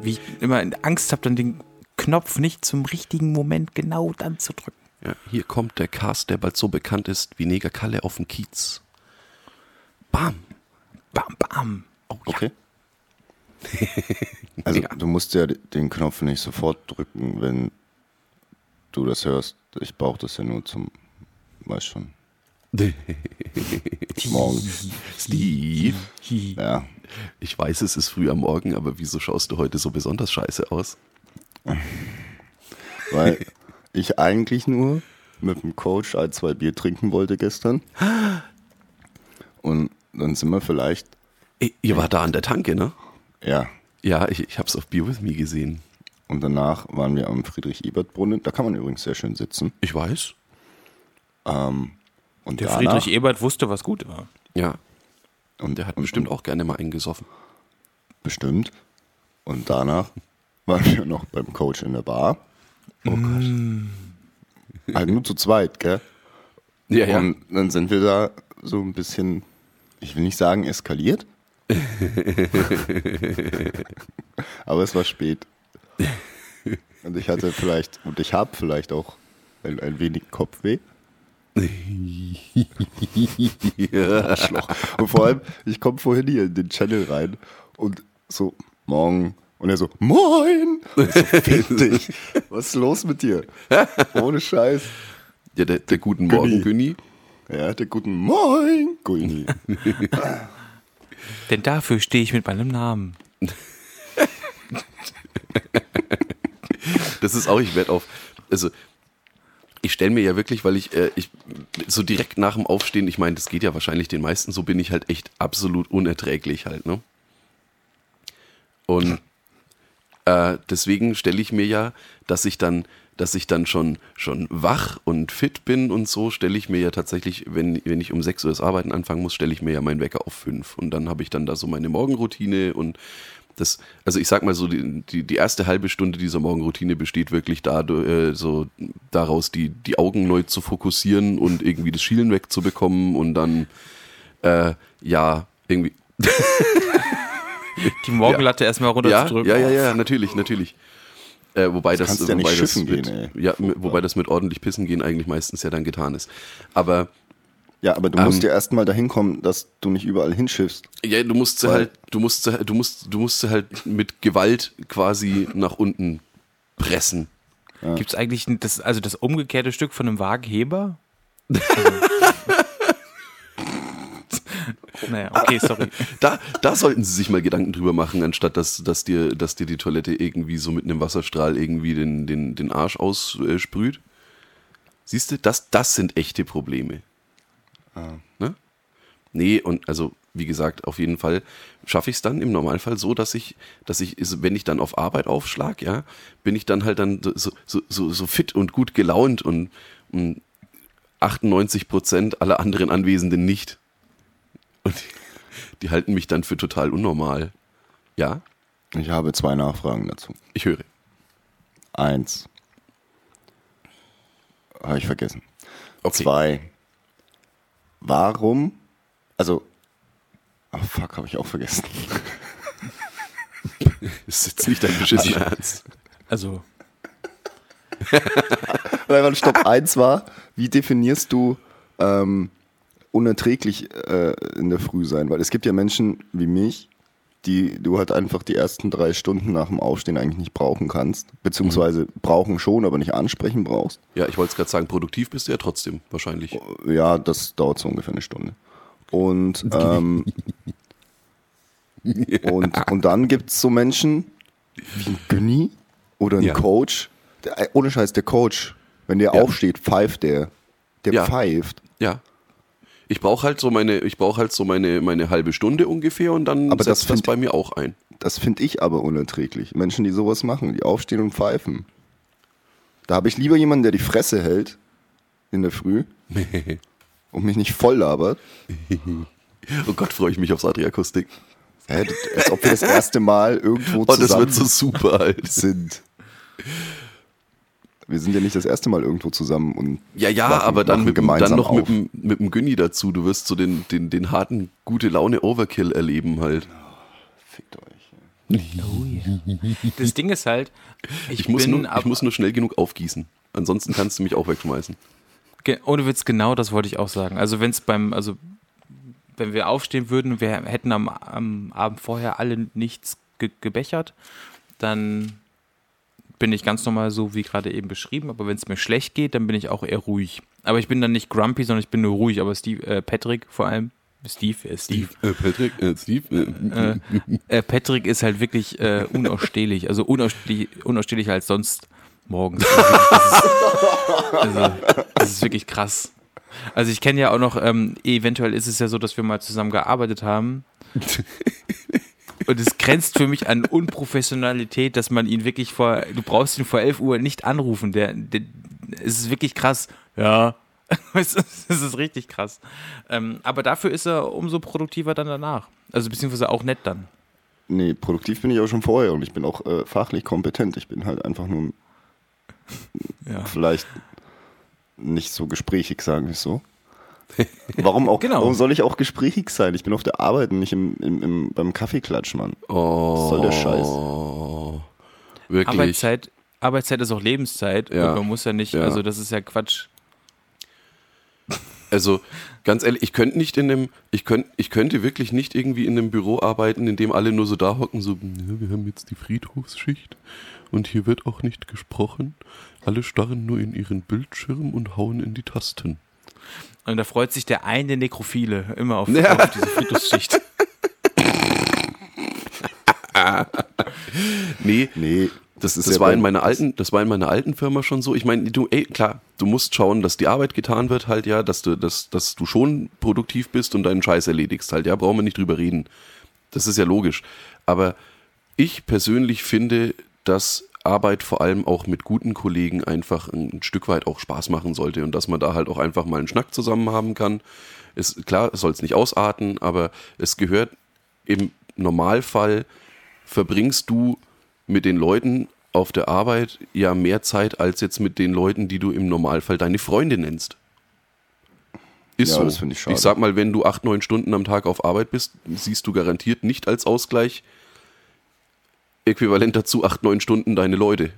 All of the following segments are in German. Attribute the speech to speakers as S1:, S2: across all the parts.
S1: Wie ich immer Angst habe, dann den Knopf nicht zum richtigen Moment genau dann zu drücken.
S2: Ja, hier kommt der Cast, der bald so bekannt ist wie Neger Kalle auf dem Kiez. Bam.
S1: Bam, bam.
S2: Oh, ja.
S3: Okay. Also
S2: Ja.
S3: du musst ja den Knopf nicht sofort drücken, wenn du das hörst. Ich brauche das ja nur zum, weiß schon, morgen.
S2: Steve,
S3: Ja,
S2: ich weiß, es ist früh am Morgen, aber wieso schaust du heute so besonders scheiße aus?
S3: weil ich eigentlich nur mit dem Coach ein, zwei Bier trinken wollte gestern. Und dann sind wir vielleicht,
S2: Ey, Ihr wart da an der Tanke, ne?
S3: ja,
S2: Ja, ich, ich hab's auf Beer With Me gesehen.
S3: und danach waren wir am Friedrich-Ebert-Brunnen. Da kann man übrigens sehr schön sitzen.
S2: Ich weiß.
S3: Und
S1: Der
S3: danach,
S1: Friedrich Ebert wusste, was gut war.
S2: Ja,
S3: und
S2: der hat
S3: und,
S2: bestimmt auch gerne mal eingesoffen.
S3: Bestimmt. Und danach waren wir noch beim Coach in der Bar.
S2: Oh
S3: Gott. Halt nur zu zweit, gell?
S2: Ja, ja.
S3: Und dann sind wir da so ein bisschen, ich will nicht sagen eskaliert. Aber es war spät. Und ich hatte vielleicht, und ich habe vielleicht auch ein, ein wenig Kopfweh. Arschloch. Und vor allem, ich komme vorhin hier in den Channel rein und so, morgen. Und er so, moin! Und ich so, fick dich. Was ist los mit dir? Ohne Scheiß.
S2: Ja, der, der guten Morgen, Günni.
S3: Ja, der guten Moin, Gulli.
S1: Denn dafür stehe ich mit meinem Namen.
S2: Das ist auch, ich werde auf, also ich stelle mir ja wirklich, weil ich, äh, ich so direkt nach dem Aufstehen, ich meine, das geht ja wahrscheinlich den meisten, so bin ich halt echt absolut unerträglich halt, ne? Und äh, deswegen stelle ich mir ja, dass ich dann, dass ich dann schon, schon wach und fit bin und so, stelle ich mir ja tatsächlich, wenn, wenn ich um 6 Uhr das Arbeiten anfangen muss, stelle ich mir ja meinen Wecker auf 5. Und dann habe ich dann da so meine Morgenroutine und das, also ich sag mal so, die, die, die erste halbe Stunde dieser Morgenroutine besteht wirklich da, äh, so daraus, die, die Augen neu zu fokussieren und irgendwie das Schielen wegzubekommen und dann, äh, ja, irgendwie.
S1: Die Morgenlatte erstmal
S2: Ja,
S1: runterzudrücken.
S2: ja, ja, ja, natürlich, natürlich. Äh, wobei das,
S3: kannst du ja
S2: wobei das mit,
S3: gehen,
S2: ja, wobei das mit ordentlich Pissen gehen eigentlich meistens ja dann getan ist. Aber
S3: Ja, aber du musst ja erstmal dahin kommen, dass du nicht überall hinschiffst.
S2: ja, du musst sie halt, du musst, sie- du musst, du musst sie halt mit Gewalt quasi nach unten pressen.
S1: Gibt es eigentlich das, also das umgekehrte Stück von einem Wagenheber? naja, okay, sorry.
S2: Da, da sollten sie sich mal Gedanken drüber machen, anstatt dass, dass, dir, dass dir die Toilette irgendwie so mit einem Wasserstrahl irgendwie den, den, den Arsch aussprüht. Siehst du, das, das sind echte Probleme. Ne? Nee, und also, wie gesagt, auf jeden Fall schaffe ich es dann im Normalfall so, dass ich, dass ich, wenn ich dann auf Arbeit aufschlag, ja, bin ich dann halt dann so, so, so, so fit und gut gelaunt und, und 98 Prozent aller anderen Anwesenden nicht. Und die, die halten mich dann für total unnormal. Ja,
S3: Ich habe zwei Nachfragen dazu.
S2: ich höre.
S3: Eins. Habe ich vergessen.
S2: Okay.
S3: Zwei. Warum? Also. Oh fuck, habe ich auch vergessen.
S2: Ist jetzt nicht dein beschissener Ernst.
S1: Also,
S3: Nein, warte, stopp. Eins war, wie definierst du ähm, unerträglich äh, in der Früh sein? Weil es gibt ja Menschen wie mich, die du halt einfach die ersten drei Stunden nach dem Aufstehen eigentlich nicht brauchen kannst. Beziehungsweise brauchen schon, aber nicht ansprechen brauchst.
S2: Ja, ich wollte es gerade sagen, produktiv bist du ja trotzdem wahrscheinlich.
S3: Ja, das dauert so ungefähr eine Stunde. Und, ähm, und, und dann gibt es so Menschen wie ein Günni oder ein
S2: Ja.
S3: Coach. Der, äh, ohne Scheiß, der Coach, wenn der
S2: Ja.
S3: aufsteht, pfeift der. Der pfeift.
S2: Ja. Ich brauche halt so meine, ich brauche halt so meine, meine halbe Stunde ungefähr und dann
S3: Aber das
S2: setzt das
S3: find-
S2: bei mir auch ein.
S3: Das finde ich aber unerträglich. Menschen, die sowas machen, die aufstehen und pfeifen. Da habe ich lieber jemanden, der die Fresse hält in der Früh und mich nicht voll labert.
S2: Oh Gott, freue ich mich aufs Adriakustik.
S3: Hä, als ob wir das erste Mal irgendwo
S2: Oh, das
S3: zusammen
S2: wird so super, Alter.
S3: sind. Wir sind ja nicht das erste Mal irgendwo zusammen und
S2: Ja, ja,
S3: wachen-
S2: aber dann, mit,
S3: gemeinsam
S2: dann noch mit
S3: auf.
S2: mit dem Günni dazu. Du wirst so den, den, den harten, gute Laune Overkill erleben halt.
S3: Fickt euch.
S1: Das Ding ist halt, ich,
S2: Ich muss,
S1: bin
S2: nur, ich muss nur schnell genug aufgießen. Ansonsten kannst du mich auch wegschmeißen.
S1: Ge- Ohne Witz, genau das wollte ich auch sagen. Also wenn es beim, also wenn wir aufstehen würden, wir hätten am, am Abend vorher alle nichts ge gebechert, dann bin ich ganz normal so wie gerade eben beschrieben. Aber wenn es mir schlecht geht, dann bin ich auch eher ruhig. Aber ich bin dann nicht grumpy, sondern ich bin nur ruhig. Aber Steve, äh, Patrick vor allem, Steve, äh, Steve,
S2: Äh, Patrick, äh, Steve. Äh,
S1: äh, Patrick ist halt wirklich äh, unausstehlich. Also unausstehlich, unausstehlicher als sonst morgens. Das ist, also, das ist wirklich krass. Also ich kenne ja auch noch, ähm, eventuell ist es ja so, dass wir mal zusammen gearbeitet haben. Und es grenzt für mich an Unprofessionalität, dass man ihn wirklich vor, du brauchst ihn vor 11 Uhr nicht anrufen. Der, der es ist wirklich krass. Ja. Es ist, es ist richtig krass. Ähm, aber dafür ist er umso produktiver dann danach. Also beziehungsweise auch nett dann.
S3: Nee, produktiv bin ich auch schon vorher und ich bin auch äh, fachlich kompetent. Ich bin halt einfach nur
S1: Ja.
S3: vielleicht nicht so gesprächig, sagen wir es so. Warum auch?
S1: Genau.
S3: Warum soll ich auch gesprächig sein? Ich bin auf der Arbeit und nicht im, im, im, beim Kaffeeklatsch, Mann.
S2: oh,
S3: soll der Scheiß?
S2: Wirklich.
S1: Arbeitszeit, Arbeitszeit ist auch Lebenszeit
S2: Ja.
S1: und man muss ja nicht,
S2: Ja.
S1: also das ist ja Quatsch.
S2: Also ganz ehrlich, ich könnte nicht in dem, ich könnte, ich könnte wirklich nicht irgendwie in einem Büro arbeiten, in dem alle nur so da hocken, so, ja, wir haben jetzt die Friedhofsschicht und hier wird auch nicht gesprochen. Alle starren nur in ihren Bildschirm und hauen in die Tasten.
S1: Und da freut sich der eine Nekrophile immer auf,
S2: Ja.
S1: auf diese Friedhofsschicht.
S2: Nee,
S3: Nee,
S2: Das,
S3: ist
S2: das, war in meiner alten, das war in meiner alten Firma schon so. Ich meine, du, ey, klar, du musst schauen, dass die Arbeit getan wird halt, ja, dass du, dass, dass du schon produktiv bist und deinen Scheiß erledigst halt, ja, brauchen wir nicht drüber reden. Das ist ja logisch. Aber ich persönlich finde, dass Arbeit vor allem auch mit guten Kollegen einfach ein, Stück weit auch Spaß machen sollte und dass man da halt auch einfach mal einen Schnack zusammen haben kann. Ist klar, es soll es nicht ausarten, aber es gehört im Normalfall verbringst du mit den Leuten auf der Arbeit ja mehr Zeit als jetzt mit den Leuten, die du im Normalfall deine Freunde nennst. Ist
S3: Ja,
S2: so.
S3: ich
S2: ich sag mal, wenn du acht, neun Stunden am Tag auf Arbeit bist, siehst du garantiert nicht als Ausgleich äquivalent dazu acht, neun Stunden deine Leute.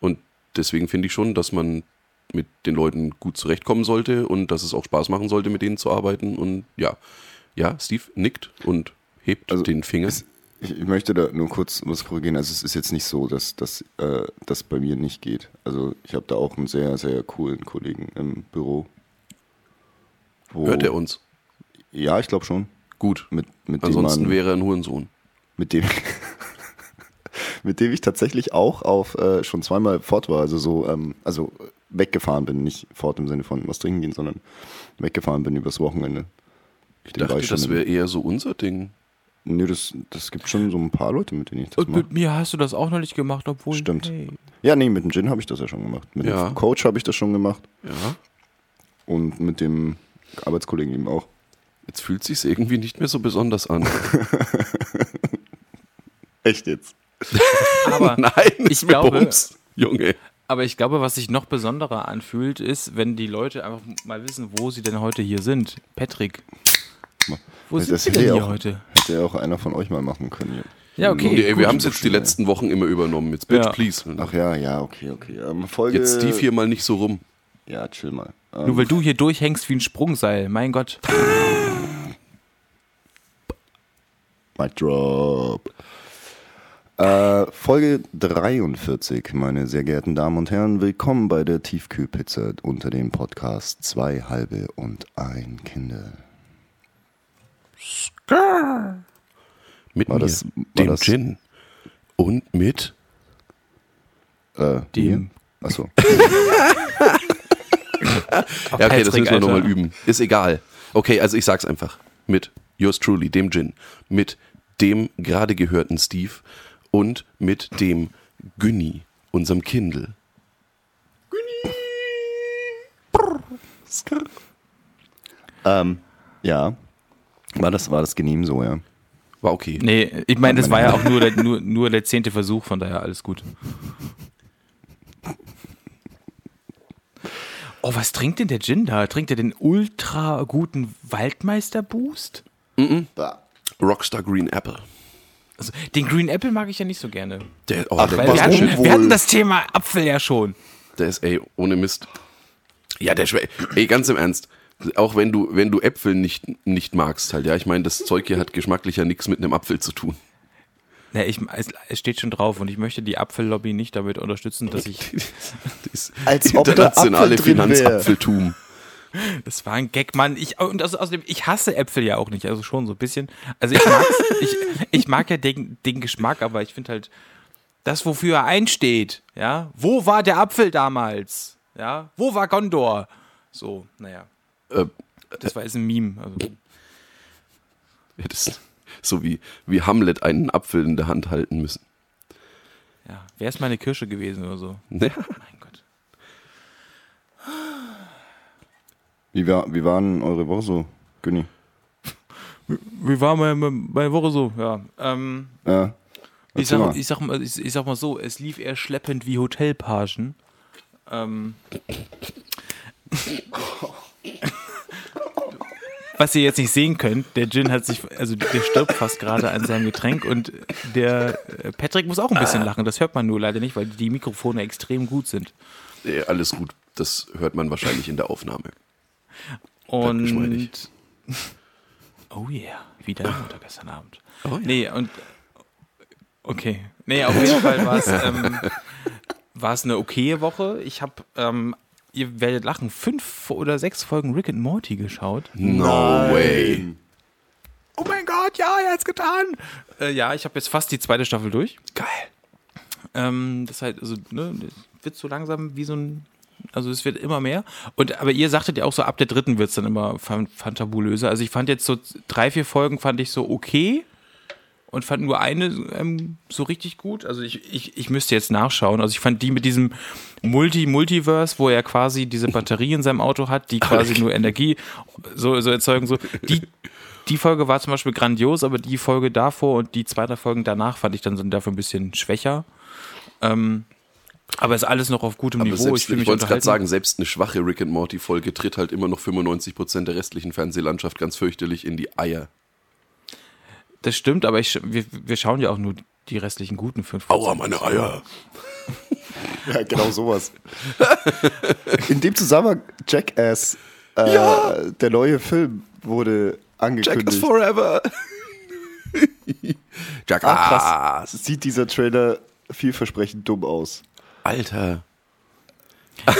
S2: Und deswegen finde ich schon, dass man mit den Leuten gut zurechtkommen sollte und dass es auch Spaß machen sollte, mit denen zu arbeiten. Und ja, ja, Steve nickt und hebt
S3: Also,
S2: den Finger.
S3: es- Ich, möchte da nur kurz was korrigieren. Also es ist jetzt nicht so, dass dass, äh, das bei mir nicht geht. Also ich habe da auch einen sehr, sehr coolen Kollegen im Büro.
S2: Hört er uns?
S3: Ja, ich glaube schon.
S2: Gut.
S3: Mit, mit
S2: Ansonsten
S3: man,
S2: wäre er ein Hurensohn.
S3: mit dem mit dem ich tatsächlich auch auf äh, schon zweimal fort war, also so, ähm, also weggefahren bin, nicht fort im Sinne von was trinken gehen, sondern weggefahren bin übers Wochenende.
S2: Ich
S3: Den
S2: dachte, das wäre eher so unser Ding.
S3: Nö, das, das gibt schon so ein paar Leute, mit denen ich das
S1: Und
S3: mache.
S1: mit mir hast du das auch noch nicht gemacht, obwohl.
S3: Stimmt.
S1: Hey.
S3: Ja, nee, mit dem Gin habe ich das ja schon gemacht. Mit
S2: Ja.
S3: dem Coach habe ich das schon gemacht
S2: Ja.
S3: und mit dem Arbeitskollegen eben auch.
S2: Jetzt fühlt sich's irgendwie nicht mehr so besonders an.
S3: Echt jetzt?
S1: Aber,
S2: Nein,
S1: Ich glaube-
S2: Bums, Junge.
S1: aber ich glaube, was sich noch besonderer anfühlt, ist, wenn die Leute einfach mal wissen, wo sie denn heute hier sind. Patrick, wo sind
S3: das
S1: sie denn hier
S3: auch-
S1: heute?
S3: Hätte ja auch einer von euch mal machen können.
S1: Ja, okay.
S2: Nee,
S1: gut.
S2: wir haben es jetzt die letzten Wochen immer übernommen. Jetzt bitch,
S1: Ja.
S2: please.
S3: Ach ja, ja, okay, okay. Ähm, Folge.
S2: Jetzt Steve hier mal nicht so rum.
S3: Ja, chill mal. Ähm,
S1: Nur weil du hier durchhängst wie ein Sprungseil. Mein Gott.
S3: Mic drop. Äh, Folge 43, meine sehr geehrten Damen und Herren. Willkommen bei der Tiefkühlpizza unter dem Podcast Zwei halbe und ein Kinder.
S2: Mit
S3: War
S2: mir,
S3: das-
S2: dem
S3: das-
S2: Gin. Und mit
S3: Äh,
S1: Dem-
S3: Achso.
S2: Ja, okay, das müssen wir nochmal üben. Ist egal. Okay, also ich sag's einfach. Mit yours truly, dem Gin. Mit dem gerade gehörten Steve. Und mit dem Günni, unserem Kindle.
S3: Ähm, ja. War das, war das genehm so, ja.
S2: War okay.
S1: Nee, ich meine, das war ja auch nur der, nur, nur der zehnte Versuch, von daher alles gut. Oh, was trinkt denn der Gin da? Trinkt er den ultra guten Waldmeister Boost?
S2: Rockstar Green Apple.
S1: Also, den Green Apple mag ich ja nicht so gerne.
S2: Der, oh,
S3: Ach,
S2: der,
S1: wir hatten, wir hatten das Thema Apfel ja schon.
S2: der ist, ey, ohne Mist. Ja, der schmeckt. Ey, ganz im Ernst. Auch wenn du, wenn du Äpfel nicht, nicht magst, halt, ja, ich meine, das Zeug hier hat geschmacklich ja nichts mit einem Apfel zu tun.
S1: Ja, ich, es, es steht schon drauf und ich möchte die Apfellobby nicht damit unterstützen, dass ich.
S2: Das
S3: Als ob
S2: internationale. Finanzapfeltum.
S1: Das war ein Gag, Mann. Ich, und also, außerdem, ich hasse Äpfel ja auch nicht, also schon so ein bisschen. Also ich, ich, ich mag ja den, den Geschmack, aber ich finde halt, das, wofür er einsteht, ja, wo war der Apfel damals? Ja, wo war Gondor? So, naja.
S2: Äh,
S1: Das war jetzt ein Meme. Also,
S2: das, so wie, wie Hamlet einen Apfel in der Hand halten müssen.
S1: ja, wäre es mal eine Kirsche gewesen oder so.
S2: Ja.
S1: Mein Gott.
S3: Wie, war, wie war denn eure Woche so, Günni?
S1: Wie war meine, meine Woche so? Ja, ähm,
S3: Ja.
S1: Ich sag,
S3: mal.
S1: ich, sag mal, ich, ich sag mal so, es lief eher schleppend wie Hotelpagen. Ähm, was ihr jetzt nicht sehen könnt, der Gin hat sich, also der stirbt fast gerade an seinem Getränk und der äh, Patrick muss auch ein bisschen lachen. Das hört man nur leider nicht, weil die Mikrofone extrem gut sind.
S2: Alles gut. Das hört man wahrscheinlich in der Aufnahme.
S1: Und oh yeah, wieder oder gestern Abend.
S2: Oh ja.
S1: Nee, und okay. Nee, auf jeden Fall war es ähm, war es eine okaye Woche. Ich habe, ähm, ihr werdet lachen, fünf oder sechs Folgen Rick and Morty geschaut.
S2: No way.
S1: Oh mein Gott, ja, er hat's getan. Äh, ja, ich habe jetzt fast die zweite Staffel durch.
S2: Geil.
S1: Ähm, das halt, also, ne, das wird so langsam wie so ein, also es wird immer mehr. Und aber ihr sagtet ja auch so, ab der dritten wird's dann immer fan fantabulöser. Also ich fand jetzt so drei, vier Folgen fand ich so okay und fand nur eine ähm, so richtig gut. Also ich, ich, ich müsste jetzt nachschauen. Also ich fand die mit diesem Multi-Multiverse, wo er quasi diese Batterie in seinem Auto hat, die quasi nur Energie so, so erzeugen, so, die, die Folge war zum Beispiel grandios, aber die Folge davor und die zwei, drei Folgen danach fand ich dann so dafür ein bisschen schwächer. Ähm, aber ist alles noch auf gutem
S2: Aber
S1: Niveau.
S2: selbst,
S1: ich
S2: ich, wollte gerade sagen, selbst eine schwache Rick and Morty Folge tritt halt immer noch 95% der restlichen Fernsehlandschaft ganz fürchterlich in die Eier.
S1: Das stimmt, aber ich, wir, wir schauen ja auch nur die restlichen guten fünf.
S2: Aua, meine Eier.
S3: Ja, genau sowas. In dem Zusammenhang, Jackass, äh,
S2: Ja.
S3: der neue Film wurde angekündigt.
S2: is forever. Jack
S3: Ah, krass. Sieht dieser Trailer vielversprechend dumm aus.
S2: Alter.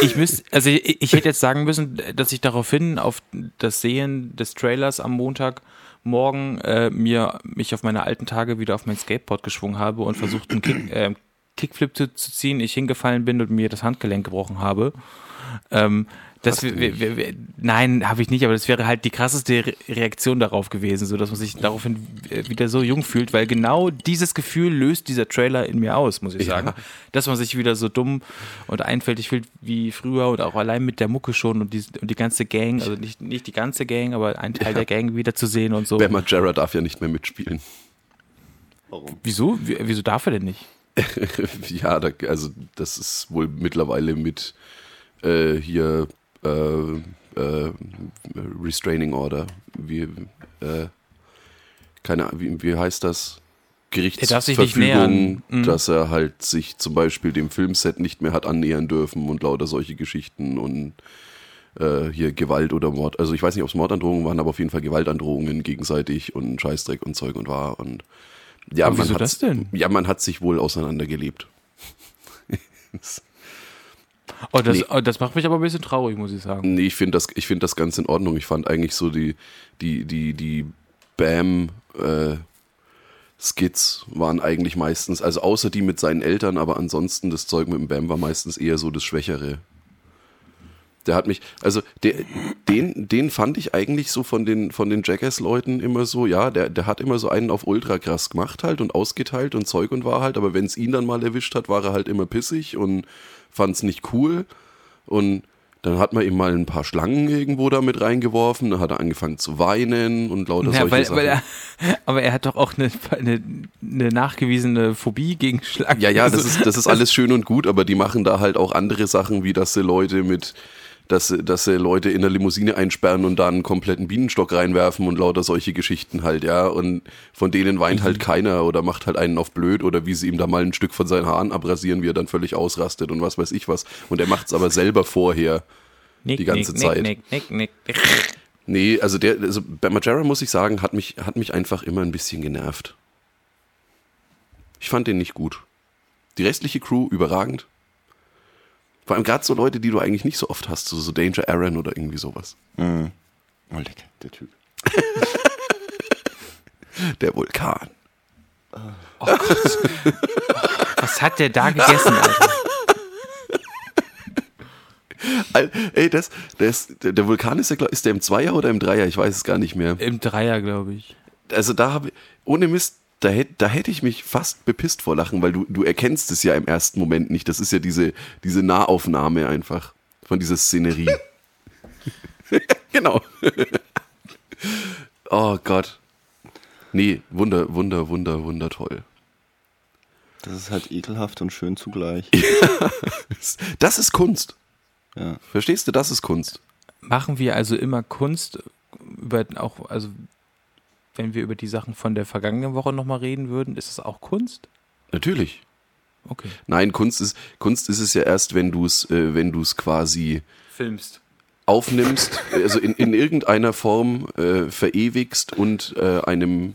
S1: Ich müsste, also ich, ich hätte jetzt sagen müssen, dass ich daraufhin auf das Sehen des Trailers am Montagmorgen äh, mir mich auf meine alten Tage wieder auf mein Skateboard geschwungen habe und versucht einen Kick, äh, Kickflip zu, zu ziehen, ich hingefallen bin und mir das Handgelenk gebrochen habe. Ähm, das wir, wir, wir, nein, habe ich nicht, aber das wäre halt die krasseste Re Reaktion darauf gewesen, so dass man sich daraufhin äh, wieder so jung fühlt, weil genau dieses Gefühl löst dieser Trailer in mir aus, muss ich
S2: Ja.
S1: sagen. Dass man sich wieder so dumm und einfältig fühlt wie früher und auch allein mit der Mucke schon und die, und die ganze Gang, also nicht, nicht die ganze Gang, aber ein Teil der Gang wieder zu sehen und so.
S2: Bama Jarrah darf ja nicht mehr mitspielen.
S3: Warum?
S1: Wieso? Wie- Wieso darf er denn nicht?
S2: ja, da, also das ist wohl mittlerweile mit äh, hier äh, äh, Restraining Order. Wie, äh, keine Ahnung, wie, wie heißt das?
S1: Er.
S2: Gerichtsverfügung,
S1: Mhm.
S2: dass er halt sich zum Beispiel dem Filmset nicht mehr hat annähern dürfen und lauter solche Geschichten und äh, hier Gewalt oder Mord. Also ich weiß nicht, ob es Mordandrohungen waren, aber auf jeden Fall Gewaltandrohungen gegenseitig und Scheißdreck und Zeug und war und ja,
S1: Aber
S2: man
S1: wieso
S2: hat,
S1: das denn?
S2: Ja, man hat sich wohl auseinandergelebt.
S1: Oh, das,
S2: Nee.
S1: oh, das macht mich aber ein bisschen traurig, muss ich sagen.
S2: Nee, ich finde das, ich find das ganz in Ordnung. Ich fand eigentlich so die, die, die, die Bam äh, Skits waren eigentlich meistens, also außer die mit seinen Eltern, aber ansonsten das Zeug mit dem Bam war meistens eher so das Schwächere. Der hat mich, also der, den, den fand ich eigentlich so von den, von den Jackass-Leuten immer so, ja, der, der hat immer so einen auf ultra krass gemacht halt und ausgeteilt und Zeug und war halt, aber wenn es ihn dann mal erwischt hat, war er halt immer pissig und fand es nicht cool. Und Dann hat man ihm mal ein paar Schlangen irgendwo da mit reingeworfen, dann hat er angefangen zu weinen und lauter
S1: Ja,
S2: solche
S1: weil,
S2: Sachen.
S1: weil er, aber er hat doch auch eine, eine, eine nachgewiesene Phobie gegen Schlangen.
S2: ja, ja, das
S1: Also,
S2: ist, das ist alles schön und gut, aber die machen da halt auch andere Sachen, wie dass sie Leute mit, dass, dass sie Leute in der Limousine einsperren und da einen kompletten Bienenstock reinwerfen und lauter solche Geschichten halt, ja. Und von denen weint
S1: Mhm.
S2: halt keiner oder macht halt einen auf blöd oder wie sie ihm da mal ein Stück von seinen Haaren abrasieren, wie er dann völlig ausrastet und was weiß ich was. Und er macht's aber selber vorher.
S1: nick,
S2: die ganze
S1: nick,
S2: Zeit.
S1: Nick, nick, nick, nick.
S2: Nee, also der, also bei Majera muss ich sagen, hat mich, hat mich einfach immer ein bisschen genervt. Ich fand den nicht gut. Die restliche Crew überragend. Vor allem gerade so Leute, die du eigentlich nicht so oft hast, so, so Danger Aaron oder irgendwie sowas.
S3: Mhm. Oh, lecker, der Typ.
S2: Der Vulkan.
S1: Was hat der da gegessen, Alter?
S2: Al- Ey, das, das, der der Vulkan ist ja, glaub- ist der im Zweier oder im Dreier? Ich weiß es gar nicht mehr.
S1: Im Dreier, glaube ich.
S2: Also da habe ohne Mist, da hätte da hätte ich mich fast bepisst vor Lachen, weil du, du erkennst es ja im ersten Moment nicht. Das ist ja diese, diese Nahaufnahme einfach von dieser Szenerie. genau. oh Gott. Nee, wunder, wunder, wunder, wunder toll.
S3: Das ist halt ekelhaft und schön zugleich.
S2: Das ist Kunst.
S3: Ja.
S2: Verstehst du? Das ist Kunst.
S1: Machen wir also immer Kunst über auch, also wenn wir über die Sachen von der vergangenen Woche nochmal reden würden, ist es auch Kunst?
S2: Natürlich.
S1: Okay.
S2: Nein, Kunst ist, Kunst ist es ja erst, wenn du es, äh, wenn du es quasi
S1: Filmst.
S2: aufnimmst, also in, in irgendeiner Form äh, verewigst und äh, einem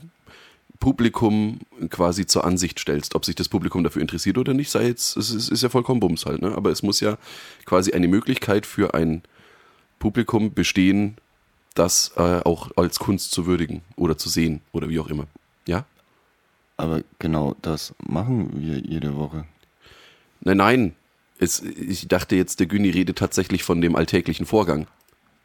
S2: Publikum quasi zur Ansicht stellst. Ob sich das Publikum dafür interessiert oder nicht, sei jetzt, es ist, ist ja vollkommen Bums halt, ne? Aber es muss ja quasi eine Möglichkeit für ein Publikum bestehen, das äh, auch als Kunst zu würdigen oder zu sehen oder wie auch immer. Ja?
S3: Aber genau das machen wir jede Woche.
S2: Nein, nein. Es, ich dachte jetzt, der Güni redet tatsächlich von dem alltäglichen Vorgang.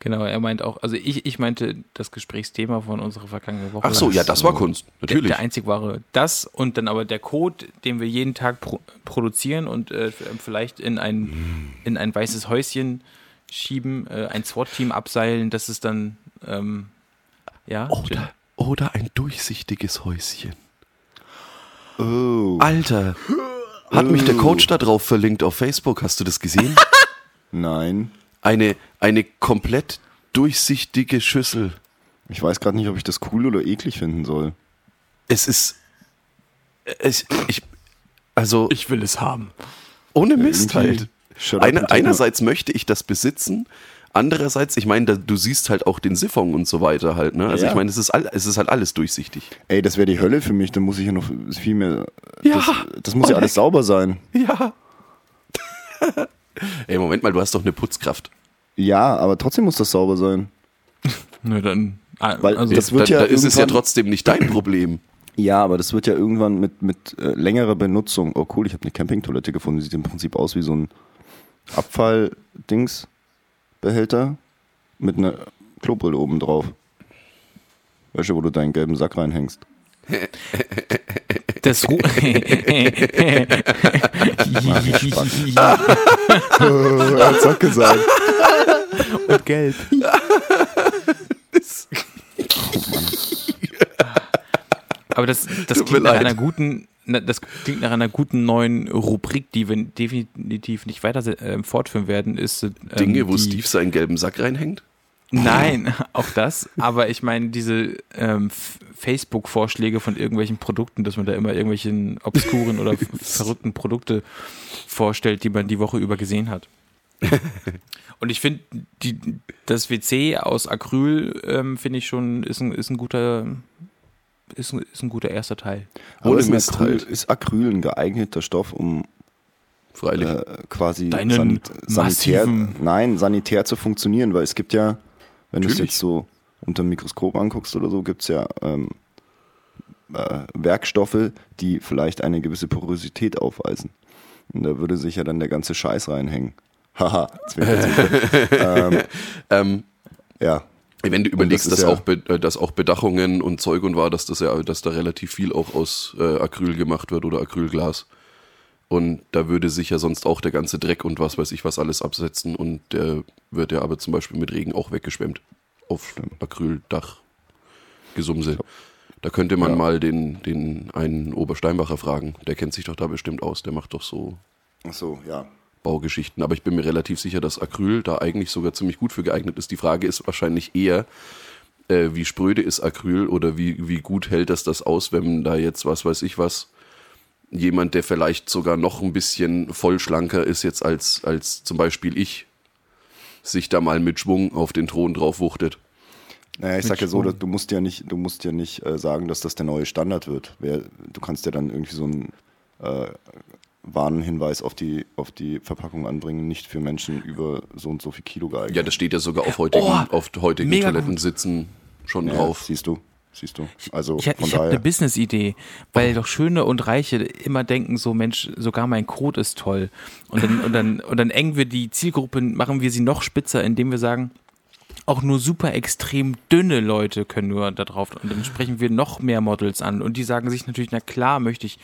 S1: Genau, er meint auch, also ich, ich meinte das Gesprächsthema von unserer vergangenen Woche.
S2: Ach so, ja, das war Kunst.
S1: Der,
S2: Natürlich.
S1: der einzig wahre das und dann aber der Code, den wir jeden Tag pro produzieren und äh, vielleicht in ein, in ein weißes Häuschen schieben, äh, ein SWAT-Team abseilen, das ist dann, ähm, ja.
S2: Oder, oder ein durchsichtiges Häuschen.
S3: Oh.
S2: Alter, hat mich der Coach da drauf verlinkt auf Facebook. Hast du das gesehen?
S3: Nein.
S2: Eine, eine komplett durchsichtige Schüssel.
S3: Ich weiß gerade nicht, ob ich das cool oder eklig finden soll.
S2: Es ist. Es, ich, also,
S1: Ich will es haben.
S2: ohne Mist
S3: irgendwie
S2: halt.
S3: shut up
S2: Eine,
S3: and take
S2: einerseits möchte ich das besitzen. Andererseits, ich meine, da- du siehst halt auch den Siphon und so weiter halt. Ne? Also
S3: Ja.
S2: ich meine, es ist, all, es ist halt alles durchsichtig.
S3: Ey, das wäre die Hölle für mich, dann muss ich ja noch viel mehr.
S2: Ja.
S3: Das, das muss ja alles sauber sein.
S2: Ja. Ey, Moment mal, du hast doch eine Putzkraft.
S3: Ja, aber trotzdem muss das sauber sein.
S1: Na dann, ah,
S3: Weil
S1: also,
S3: das wird
S2: da,
S3: ja
S2: da ist es ja trotzdem nicht dein Problem.
S3: Ja, aber das wird ja irgendwann mit, mit äh, längerer Benutzung. Oh cool, ich habe eine Campingtoilette gefunden. Die sieht im Prinzip aus wie so ein Abfall-Dings-Behälter mit einer Klobrille oben drauf. Weißt du, wo du deinen gelben Sack reinhängst?
S1: das Ru
S3: er hat Sack gesagt.
S1: und gelb. Aber das, das klingt nach einer guten, das klingt nach einer guten neuen Rubrik, die wir definitiv nicht weiter äh, fortführen werden, ist ähm,
S2: Dinge, wo Steve seinen gelben Sack reinhängt?
S1: Nein, auch das. Aber ich meine, diese ähm, Facebook-Vorschläge von irgendwelchen Produkten, dass man da immer irgendwelchen obskuren oder verrückten Produkte vorstellt, die man die Woche über gesehen hat. Und ich finde, das WC aus Acryl, ähm, finde ich schon, ist ein, ist ein guter, ist ein, ist ein guter erster Teil.
S3: Aber
S2: Ohne
S3: ist,
S2: Mist
S3: Acryl,
S2: halt.
S3: ist Acryl ein geeigneter Stoff, um
S2: Freilich.
S3: äh, quasi
S1: Deinen
S3: sanit sanitär, nein, sanitär zu funktionieren, weil es gibt ja, wenn du es jetzt so unter dem Mikroskop anguckst oder so, gibt es ja ähm, äh, Werkstoffe, die vielleicht eine gewisse Porosität aufweisen. Und da würde sich ja dann der ganze Scheiß reinhängen. Haha, zwinker, zwinker.
S2: ähm,
S3: ja.
S2: Wenn du überlegst,
S3: das
S2: dass,
S3: ja-
S2: auch äh, dass auch Bedachungen und Zeug und war, dass das ja, dass da relativ viel auch aus äh, Acryl gemacht wird oder Acrylglas. Und da würde sich ja sonst auch der ganze Dreck und was weiß ich was alles absetzen und der wird ja aber zum Beispiel mit Regen auch weggeschwemmt. Auf Acryldach. Gesumse. Da könnte man
S3: Ja.
S2: mal den, den einen Obersteinbacher fragen. Der kennt sich doch da bestimmt aus. Der macht doch so
S3: Ach so, ja.
S2: Baugeschichten. Aber ich bin mir relativ sicher, dass Acryl da eigentlich sogar ziemlich gut für geeignet ist. Die Frage ist wahrscheinlich eher, äh, wie spröde ist Acryl oder wie, wie gut hält das das aus, wenn da jetzt, was weiß ich was, jemand, der vielleicht sogar noch ein bisschen vollschlanker ist jetzt als, als zum Beispiel ich, sich da mal mit Schwung auf den Thron drauf wuchtet.
S3: Naja, ich
S1: Mit
S3: sag ja so, du musst ja nicht, du musst ja nicht äh, sagen, dass das der neue Standard wird. Wer, du kannst ja dann irgendwie so einen äh, Warnhinweis auf die, auf die Verpackung anbringen, nicht für Menschen über so und so viel Kilo geeignet.
S2: Ja, das steht ja sogar auf heutigen,
S1: Oh,
S2: auf heutigen
S1: mega
S2: Toilettensitzen schon
S3: Ja,
S2: drauf.
S3: Siehst du, siehst du. Also
S1: Ich, ich habe eine. Business-Idee, weil doch Schöne und Reiche immer denken, so Mensch, sogar mein Code ist toll. Und dann, und dann, und dann engen wir die Zielgruppe, machen wir sie noch spitzer, indem wir sagen, auch nur super extrem dünne Leute können nur da drauf. Und dann sprechen wir noch mehr Models an. Und die sagen sich natürlich, na klar, möchte ich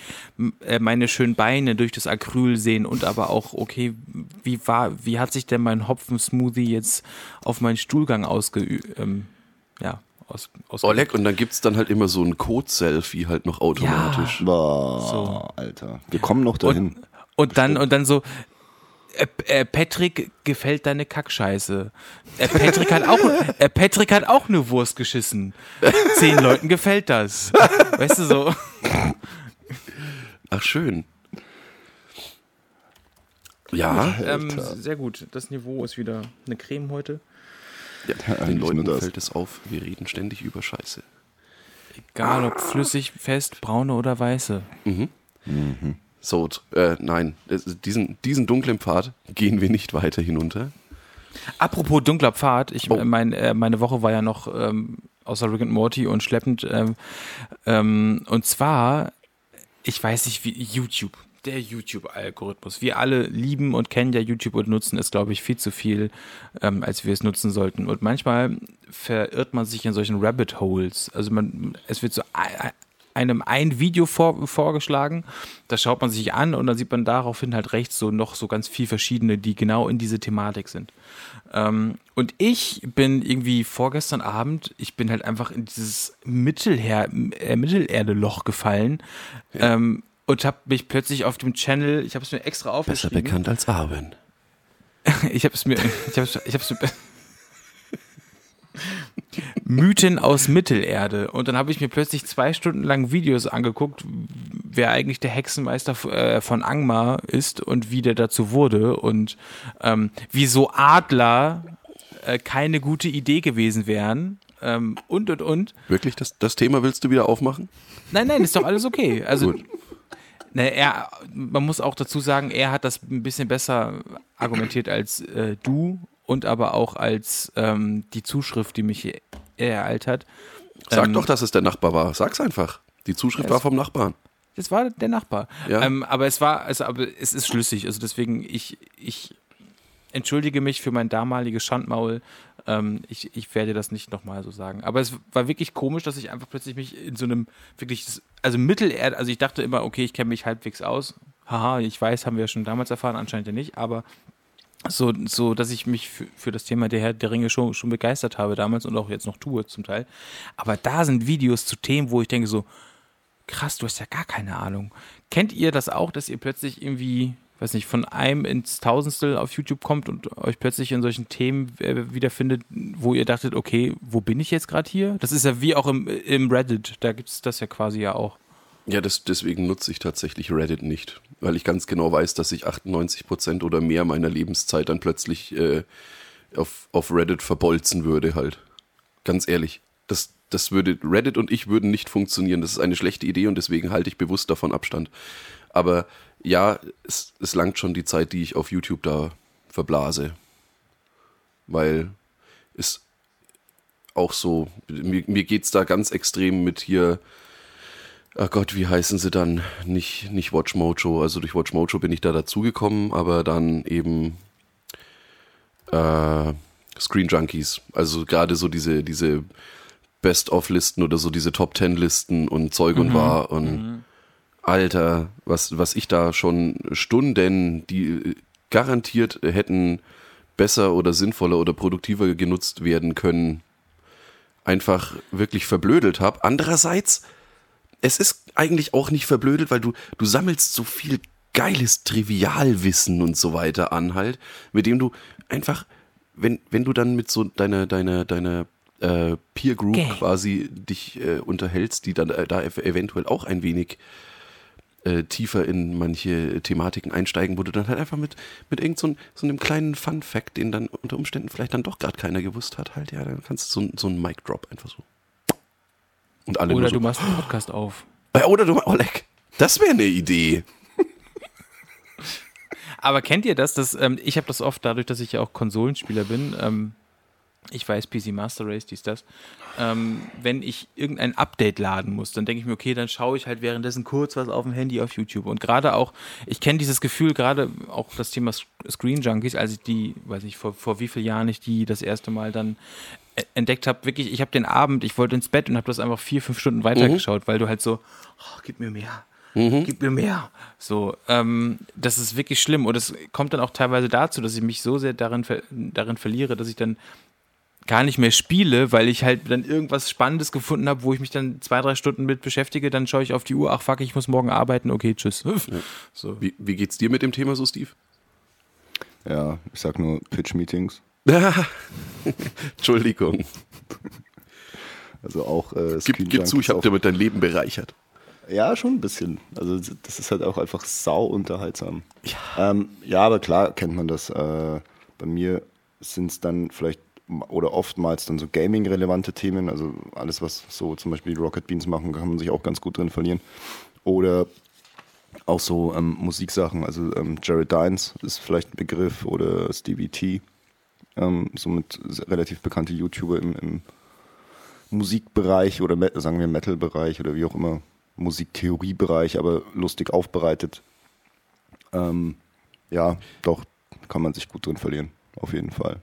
S1: äh, meine schönen Beine durch das Acryl sehen und aber auch, okay, wie war, wie hat sich denn mein Hopfen-Smoothie jetzt auf meinen Stuhlgang ausgeübt? Ähm, ja, aus, aus
S2: Oh, leck, und dann gibt's dann halt immer so ein Code-Selfie halt noch automatisch.
S3: Boah,
S1: So.
S3: Alter. Wir kommen noch dahin.
S1: Und, und dann und dann so äh, äh, Patrick gefällt deine Kackscheiße. Äh, Patrick hat auch äh, Patrick hat auch eine Wurst geschissen. Zehn Leuten gefällt das. Weißt du so?
S2: Ach, schön. Ja,
S1: Ähm, sehr gut. Das Niveau ist wieder eine Creme heute.
S2: ja den Leuten fällt es auf, wir reden ständig über Scheiße.
S1: Egal ob flüssig, fest, braune oder weiße.
S2: So, äh, nein, es- diesen, diesen dunklen Pfad gehen wir nicht weiter hinunter.
S1: Apropos dunkler Pfad, ich,
S2: Oh.
S1: mein, äh, meine Woche war ja noch ähm, außer Rick and Morty und schleppend. Ähm, ähm, und zwar, ich weiß nicht, wie YouTube, der YouTube-Algorithmus. Wir alle lieben und kennen ja YouTube und nutzen es, glaube ich, viel zu viel, ähm, als wir es nutzen sollten. Und manchmal verirrt man sich in solchen Rabbit Holes. Also man, es wird so einem ein Video vor, vorgeschlagen, das schaut man sich an und dann sieht man daraufhin halt rechts so noch so ganz viel verschiedene, die genau in diese Thematik sind. Ähm, und ich bin irgendwie vorgestern Abend, ich bin halt einfach in dieses Mittelher äh, Mittelerde-Loch gefallen ähm, und habe mich plötzlich auf dem Channel, ich habe es mir extra
S2: Besser
S1: aufgeschrieben.
S2: bekannt als Arwen.
S1: Ich habe es mir, ich habe ich hab's mir Mythen aus Mittelerde. Und dann habe ich mir plötzlich zwei Stunden lang Videos angeguckt, wer eigentlich der Hexenmeister äh, von Angmar ist und wie der dazu wurde und ähm, wieso Adler äh, keine gute Idee gewesen wären. Ähm, und und und.
S2: Wirklich, das, das Thema willst du wieder aufmachen?
S1: Nein, nein, ist doch alles okay. Also
S2: Gut.
S1: Ne, er, man muss auch dazu sagen, er hat das ein bisschen besser argumentiert als äh, du und aber auch als ähm, die Zuschrift, die mich hier ereilt hat.
S2: Sag
S1: Ähm,
S2: doch, dass es der Nachbar war. Sag's einfach. Die Zuschrift war vom Nachbarn.
S1: Das war der Nachbar.
S2: Ja.
S1: Ähm, aber es war, also, aber es ist schlüssig. Also deswegen, ich, ich entschuldige mich für mein damaliges Schandmaul. Ähm, ich, ich werde das nicht nochmal so sagen. Aber es war wirklich komisch, dass ich einfach plötzlich mich in so einem wirklich, also Mittelerde, also ich dachte immer, okay, ich kenne mich halbwegs aus. Haha, ich weiß, haben wir ja schon damals erfahren, anscheinend ja nicht, aber so, so dass ich mich für, für das Thema der Herr der Ringe schon, schon begeistert habe damals und auch jetzt noch tue zum Teil. Aber da sind Videos zu Themen, wo ich denke so, krass, du hast ja gar keine Ahnung. Kennt ihr das auch, dass ihr plötzlich irgendwie, weiß nicht, von einem ins Tausendstel auf YouTube kommt und euch plötzlich in solchen Themen äh, wiederfindet, wo ihr dachtet, okay, wo bin ich jetzt gerade hier? Das ist ja wie auch im, im Reddit, da gibt es das ja quasi ja auch.
S2: Ja, das, deswegen nutze ich tatsächlich Reddit nicht, weil ich ganz genau weiß, dass ich 98 Prozent oder mehr meiner Lebenszeit dann plötzlich äh, auf, auf Reddit verbolzen würde halt. Ganz ehrlich, das, das würde, Reddit und ich würden nicht funktionieren. Das ist eine schlechte Idee und deswegen halte ich bewusst davon Abstand. Aber ja, es, es langt schon die Zeit, die ich auf YouTube da verblase. Weil es auch so, mir, mir geht's da ganz extrem mit hier, Ach Gott, wie heißen sie dann? Nicht, nicht Watch Mojo. Also durch Watch Mojo bin ich da dazugekommen, aber dann eben äh, Screen Junkies. Also gerade so diese, diese Best-of-Listen oder so diese Top-10-Listen und Zeug und war und Alter, was, was ich da schon Stunden, die garantiert hätten besser oder sinnvoller oder produktiver genutzt werden können, einfach wirklich verblödelt habe. Andererseits, es ist eigentlich auch nicht verblödelt, weil du, du sammelst so viel geiles Trivialwissen und so weiter an halt, mit dem du einfach, wenn, wenn du dann mit so deiner, deiner, deiner äh, Peer Group
S1: Gay.
S2: quasi dich äh, unterhältst, die dann äh, da ev eventuell auch ein wenig äh, tiefer in manche Thematiken einsteigen, wo du dann halt einfach mit, mit irgend so, ein, so einem kleinen Fun-Fact, den dann unter Umständen vielleicht dann doch gerade keiner gewusst hat, halt, ja, dann kannst du so, so einen Mic-Drop einfach so. Und alle
S1: Oder
S2: so,
S1: du machst einen Podcast auf.
S2: Oder du, Oleg, das wäre eine Idee.
S1: Aber kennt ihr das? das ähm, ich habe das oft dadurch, dass ich ja auch Konsolenspieler bin. Ähm, ich weiß, PC Master Race, dies, das. Ähm, wenn ich irgendein Update laden muss, dann denke ich mir, okay, dann schaue ich halt währenddessen kurz was auf dem Handy auf YouTube. Und gerade auch, ich kenne dieses Gefühl, gerade auch das Thema Sc- Screen Junkies, als ich die, weiß ich, vor, vor wie vielen Jahren ich die das erste Mal dann entdeckt habe, wirklich, ich habe den Abend, ich wollte ins Bett und habe das einfach vier, fünf Stunden weitergeschaut, weil du halt so, oh, gib mir mehr. Gib mir mehr. So, ähm, das ist wirklich schlimm. Und es kommt dann auch teilweise dazu, dass ich mich so sehr darin, ver darin verliere, dass ich dann gar nicht mehr spiele, weil ich halt dann irgendwas Spannendes gefunden habe, wo ich mich dann zwei, drei Stunden mit beschäftige, dann schaue ich auf die Uhr, ach fuck, ich muss morgen arbeiten, okay, tschüss. So.
S2: Wie, wie geht's dir mit dem Thema so, Steve?
S3: Ja, ich sag nur Pitch-Meetings.
S2: Entschuldigung.
S3: Also auch äh,
S2: Gib, gib zu, ich habe damit dein Leben bereichert.
S3: Ja, schon ein bisschen. Also das ist halt auch einfach sau unterhaltsam. Ja, ähm, ja aber klar kennt man das. Äh, bei mir sind es dann vielleicht oder oftmals dann so Gaming-relevante Themen. Also alles, was so zum Beispiel die Rocket Beans machen, kann man sich auch ganz gut drin verlieren. Oder auch so ähm, Musiksachen. Also ähm, Jared Dines ist vielleicht ein Begriff oder Stevie T. Ähm, somit relativ bekannte YouTuber im, im Musikbereich oder sagen wir Metal-Bereich oder wie auch immer, Musiktheoriebereich, aber lustig aufbereitet. Ähm, ja, doch, kann man sich gut drin verlieren, auf jeden Fall.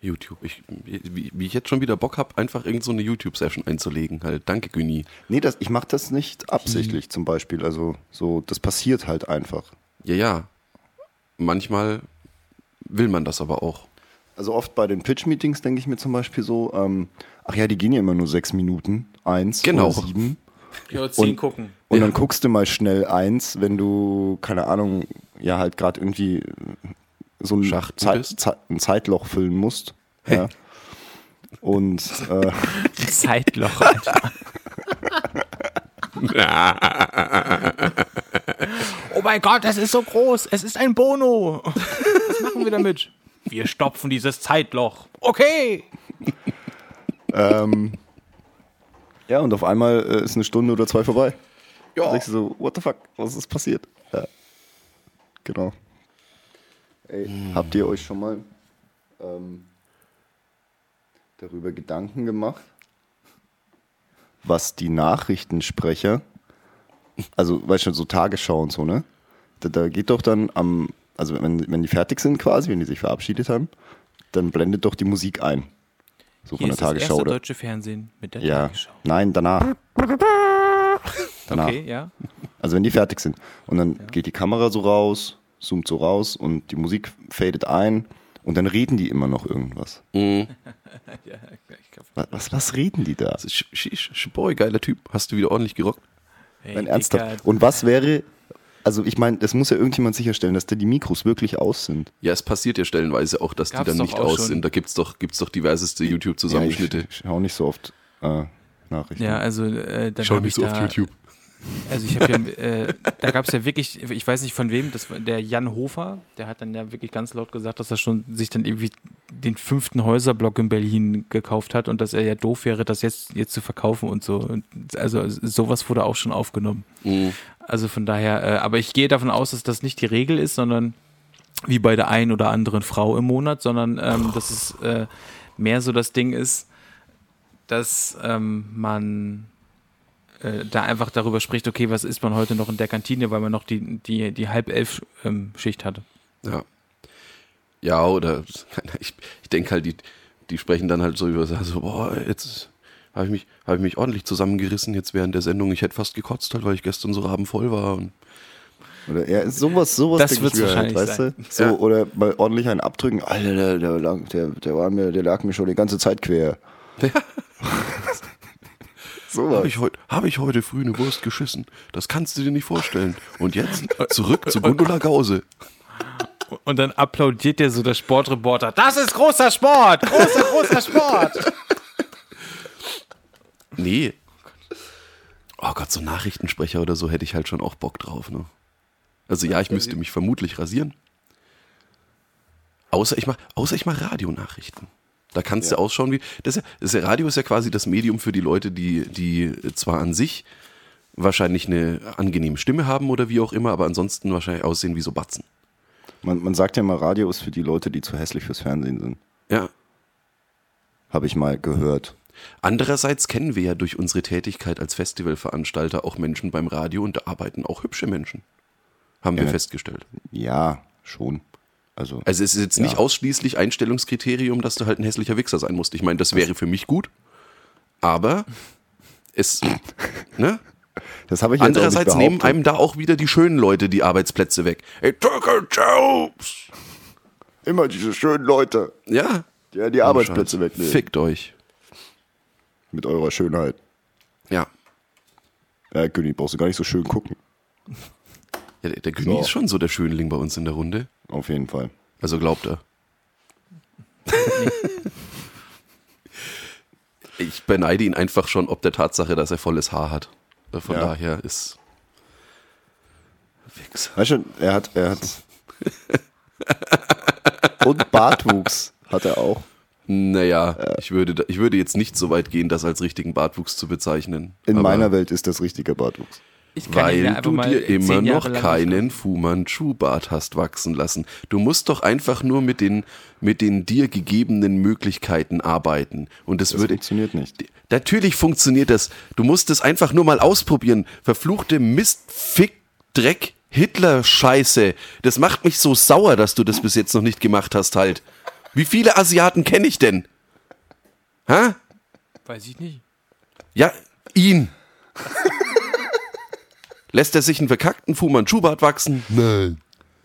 S2: YouTube. Ich, wie, wie ich jetzt schon wieder Bock habe, einfach irgend so eine YouTube-Session einzulegen. Halt, danke, Güni.
S3: Nee, das, ich mache das nicht absichtlich zum Beispiel. Also so, das passiert halt einfach.
S2: Ja, ja. Manchmal will man das aber auch.
S3: Also oft bei den Pitch-Meetings denke ich mir zum Beispiel so, ähm, ach ja, die gehen ja immer nur sechs Minuten, eins
S2: Genau.
S3: oder sieben.
S1: Ja, zehn
S3: Und-
S1: gucken.
S3: Und dann guckst du mal schnell eins, wenn du, keine Ahnung, ja halt gerade irgendwie so ein,
S2: Schachten
S3: Zeit, ein Zeitloch füllen musst. Ja. Und äh,
S1: Zeitloch, Alter. oh mein Gott, es ist so groß. Es ist ein Bono. Was machen wir damit? Wir stopfen dieses Zeitloch. Okay.
S3: ähm, ja, und auf einmal äh, ist eine Stunde oder zwei vorbei.
S2: Ja.
S3: Da denkst du so, what the fuck, was ist passiert? Ja. Genau. Ey, habt ihr euch schon mal ähm, darüber Gedanken gemacht, was die Nachrichtensprecher, also weißt du, so Tagesschau und so, ne? Da, da geht doch dann am, also wenn, wenn die fertig sind quasi, wenn die sich verabschiedet haben, dann blendet doch die Musik ein. So
S1: Hier
S3: von der
S1: ist das
S3: Tagesschau
S1: erste
S3: oder.
S1: deutsche Fernsehen mit der
S3: Ja,
S1: Tagesschau.
S3: nein, danach. Danach.
S1: Okay, ja.
S3: Also wenn die fertig sind. Und dann geht die Kamera so raus, zoomt so raus und die Musik fadet ein und dann reden die immer noch irgendwas.
S2: Mhm.
S1: ja ich glaub,
S3: Was, was, was reden die da?
S2: Das ist Sch- Sch- Sch- Boy, geiler Typ. Hast du wieder ordentlich gerockt?
S1: hey,
S3: Nein, ernsthaft. Und was wäre, also ich meine, das muss ja irgendjemand sicherstellen, dass da die Mikros wirklich aus sind.
S2: Ja, es passiert ja stellenweise auch, dass
S1: Gab's
S2: die dann nicht aus
S1: schon.
S2: sind. Da gibt's doch, gibt's doch diverseste
S3: Ja,
S2: YouTube-Zusammenschnitte.
S3: ich schau nicht so oft äh, Nachrichten.
S1: Ja, also äh, dann
S2: Schau
S1: hab
S2: nicht
S1: ich
S2: so
S1: da. Also ich habe ja, äh, da gab es ja wirklich, ich weiß nicht von wem, das war der Jan Hofer, der hat dann ja wirklich ganz laut gesagt, dass er schon sich dann irgendwie den fünften Häuserblock in Berlin gekauft hat und dass er ja doof wäre, das jetzt, jetzt zu verkaufen und so. Und also sowas wurde auch schon aufgenommen.
S2: Mhm.
S1: Also von daher, äh, aber ich gehe davon aus, dass das nicht die Regel ist, sondern wie bei der einen oder anderen Frau im Monat, sondern ähm, dass es äh, mehr so das Ding ist, dass ähm, man äh, da einfach darüber spricht, okay, was isst man heute noch in der Kantine, weil man noch die, die, die halb elf ähm, Schicht hatte.
S2: Ja. Ja, oder ich, ich denke halt, die, die sprechen dann halt so über so, boah, jetzt habe ich, mich, hab ich mich ordentlich zusammengerissen jetzt während der Sendung. Ich hätte fast gekotzt, halt, weil ich gestern so rabenvoll war. Und
S3: Oder ja, sowas, sowas
S1: Das
S3: ich mir
S1: wahrscheinlich
S3: weißt du?
S1: sein.
S3: So,
S2: Ja.
S3: oder mal ordentlich einen abdrücken. Alter, der, der, lag, der, der, war mir, der lag mir schon die ganze Zeit quer. Sowas.
S2: habe ich, heut, hab ich heute früh eine Wurst geschissen. Das kannst du dir nicht vorstellen. Und jetzt zurück zu Gundula Gause.
S1: Und dann applaudiert der so der Sportreporter. Das ist großer Sport! Großer, großer Sport!
S2: Nee. Oh Gott, so Nachrichtensprecher oder so hätte ich halt schon auch Bock drauf, ne? Also ja, ich müsste mich vermutlich rasieren. Außer ich mach, außer ich mach Radionachrichten. Da kannst du ausschauen wie. Das, ja- das ja, Radio ist ja quasi das Medium für die Leute, die, die zwar an sich wahrscheinlich eine angenehme Stimme haben oder wie auch immer, aber ansonsten wahrscheinlich aussehen wie so Batzen.
S3: Man, man sagt ja mal, Radio ist für die Leute, die zu hässlich fürs Fernsehen sind.
S2: Ja.
S3: Habe ich mal gehört.
S2: Andererseits kennen wir ja durch unsere Tätigkeit als Festivalveranstalter auch Menschen beim Radio und da arbeiten auch hübsche Menschen. Haben wir
S3: Ja.
S2: festgestellt.
S3: Ja, schon. Also,
S2: Also es ist jetzt nicht
S3: Ja.
S2: ausschließlich Einstellungskriterium, dass du halt ein hässlicher Wichser sein musst. Ich meine, das wäre für mich gut, aber es, ne?
S3: das habe ich jetzt
S2: Andererseits
S3: nicht
S2: nehmen einem da auch wieder die schönen Leute die Arbeitsplätze weg. Hey, Turtle Jobs!
S3: immer diese schönen Leute,
S2: Ja.
S3: die die Arbeitsplätze
S2: Scheiß.
S3: wegnehmen.
S2: Fickt euch.
S3: Mit eurer Schönheit.
S2: Ja.
S3: Ja, König, brauchst du gar nicht so schön gucken.
S2: ja der der Günni
S3: So.
S2: ist schon so der Schönling bei uns in der Runde.
S3: Auf jeden Fall.
S2: Also glaubt er. ich beneide ihn einfach schon ob der Tatsache, dass er volles Haar hat. Äh, Von
S3: Ja.
S2: daher ist. Wichser.
S3: Weißt du, er hat, er hat. Und Bartwuchs hat er auch.
S2: Naja, ich, würde, ich würde jetzt nicht so weit gehen, das als richtigen Bartwuchs zu bezeichnen.
S3: In
S2: Aber
S3: meiner Welt ist das richtiger Bartwuchs.
S2: Weil du
S1: mal
S2: dir immer noch keinen Fu Manchu-Bart hast wachsen lassen. Du musst doch einfach nur mit den, mit den dir gegebenen Möglichkeiten arbeiten. Und das,
S3: Das
S2: würde.
S3: funktioniert nicht.
S2: Natürlich funktioniert das. Du musst es einfach nur mal ausprobieren. Verfluchte Mist, Fick, Dreck, Hitler-Scheiße. Das macht mich so sauer, dass du das bis jetzt noch nicht gemacht hast, halt. Wie viele Asiaten kenne ich denn? Hä?
S1: Weiß ich nicht.
S2: Ja, ihn. Lässt er sich einen verkackten Fu Manchu-Bart wachsen?
S4: Nein,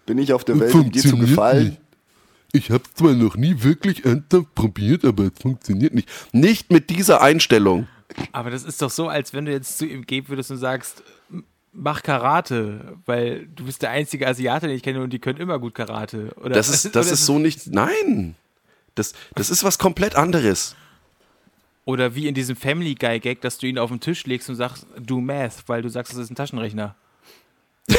S3: Bin ich auf der Welt, um dir zu gefallen?
S4: nicht. Ich habe zwar noch nie wirklich ernsthaft probiert, aber es funktioniert nicht.
S2: Nicht mit dieser Einstellung.
S1: Aber das ist doch so, als wenn du jetzt zu ihm gehen würdest und sagst, "M- mach Karate, weil du bist der einzige Asiate, den ich kenne und die können immer gut Karate. Oder,
S2: Das ist, das
S1: oder
S2: ist so nicht. Nein. Das, das ist was komplett anderes.
S1: Oder wie in diesem Family Guy Gag, dass du ihn auf den Tisch legst und sagst, do Math, weil du sagst, das ist ein Taschenrechner.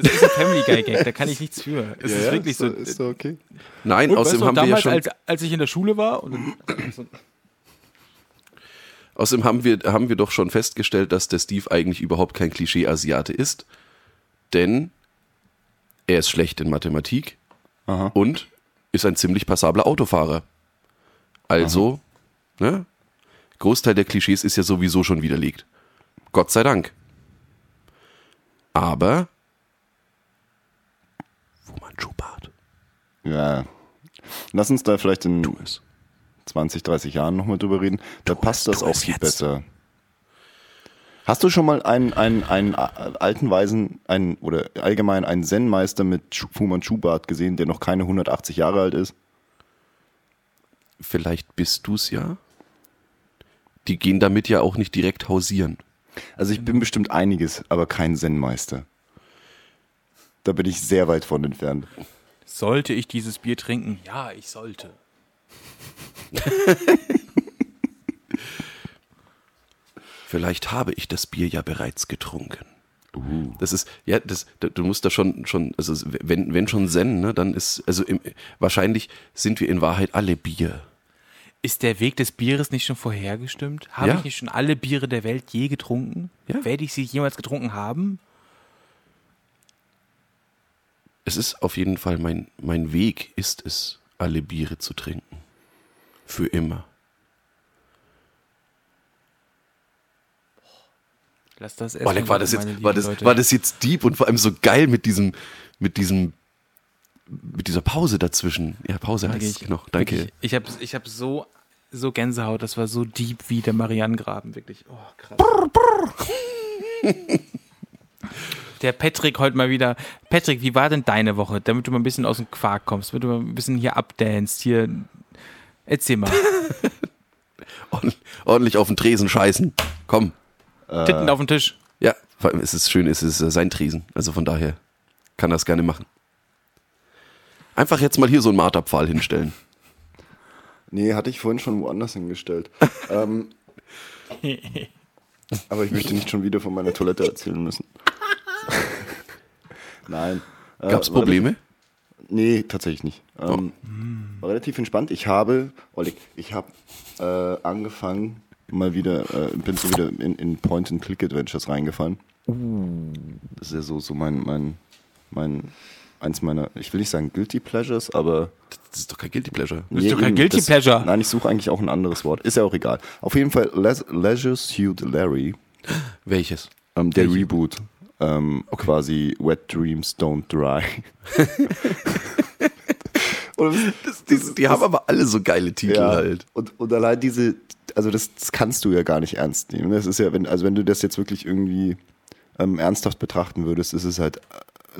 S1: Das ist ein Family Guy Gag, da kann ich nichts für. Es ist wirklich so.
S3: Ist so okay.
S2: Nein,
S1: Und
S2: außerdem
S1: weißt du,
S2: haben wir ja
S1: damals,
S2: schon.
S1: als, als ich in der Schule war und
S2: Außerdem haben wir, haben wir doch schon festgestellt, dass der Steve eigentlich überhaupt kein Klischee-Asiate ist. Denn er ist schlecht in Mathematik
S3: Aha.
S2: und ist ein ziemlich passabler Autofahrer. Also, ne? Großteil der Klischees ist ja sowieso schon widerlegt. Gott sei Dank. Aber Fu Manchu-Bart.
S3: Ja. Lass uns da vielleicht in
S2: Tu es.
S3: 20, 30 Jahren nochmal drüber reden. Da passt
S2: es,
S3: das auch viel
S2: jetzt.
S3: besser. Hast du schon mal einen, einen, einen alten Weisen, einen, oder allgemein einen Zen-Meister mit Fu Manchu-Bart gesehen, der noch keine 180 Jahre alt ist?
S2: Vielleicht bist du's ja. Die gehen damit ja auch nicht direkt hausieren.
S3: Also ich bin bestimmt einiges, aber kein Zen-Meister. Da bin ich sehr weit von entfernt.
S1: sollte ich dieses Bier trinken? Ja, ich sollte.
S2: Vielleicht habe ich das Bier ja bereits getrunken.
S3: Uh.
S2: Das ist, ja, das, da- du musst da schon, schon, also wenn, wenn schon Zen, ne, dann ist, also im, wahrscheinlich sind wir in Wahrheit alle Bier.
S1: Ist der Weg des Bieres nicht schon vorhergestimmt? Habe
S2: Ja.
S1: ich nicht schon alle Biere der Welt je getrunken?
S2: Ja.
S1: Werde ich sie jemals getrunken haben?
S2: Es ist auf jeden Fall mein, mein Weg ist es, alle Biere zu trinken. Für immer.
S1: Lass das
S2: Boah,
S1: erst
S2: war das jetzt, war das,
S1: Leute.
S2: war das jetzt deep und vor allem so geil mit diesem, mit diesem mit dieser Pause dazwischen. Ja, Pause heißt es noch. Danke.
S1: Wirklich. Ich habe ich hab so, so Gänsehaut, das war so deep wie der Marianengraben, wirklich. Oh, krass. der Patrick heute mal wieder. Patrick, wie war denn deine Woche? Damit du mal ein bisschen aus dem Quark kommst, damit du mal ein bisschen hier abdanst, hier. Erzähl mal.
S2: Ordentlich auf den Tresen scheißen. Komm.
S1: Titten auf den Tisch.
S2: Ja, vor allem ist es schön, es ist äh, sein Tresen. Also von daher kann das gerne machen. Einfach jetzt mal hier so einen Marterpfahl hinstellen.
S3: Nee, hatte ich vorhin schon woanders hingestellt. ähm, aber ich möchte nicht schon wieder von meiner Toilette erzählen müssen. Nein. Äh,
S2: Gab es Probleme?
S3: Nee, tatsächlich nicht. Ähm, War relativ entspannt. Ich habe, Oleg, ich habe äh, angefangen, mal wieder, äh, bin so wieder in, in Point-and-Click-Adventures reingefallen. Das ist ja so, so mein, mein, mein, eins meiner, ich will nicht sagen Guilty Pleasures, aber
S2: Das ist doch kein Guilty Pleasure.
S1: Das ist doch kein
S3: eben,
S1: Guilty Pleasure.
S3: Nein, ich suche eigentlich auch ein anderes Wort. Ist ja auch egal. Auf jeden Fall Les Leisure Suit Larry,
S2: Welches?
S3: ähm, der Reboot. Ähm, Quasi Wet Dreams Don't Dry. Und das-
S2: Die, die haben aber alle so geile Titel
S3: ja,
S2: halt.
S3: Und, und allein diese, also das, das kannst du ja gar nicht ernst nehmen. Das ist ja, wenn, also wenn du das jetzt wirklich irgendwie ähm, ernsthaft betrachten würdest, ist es halt äh,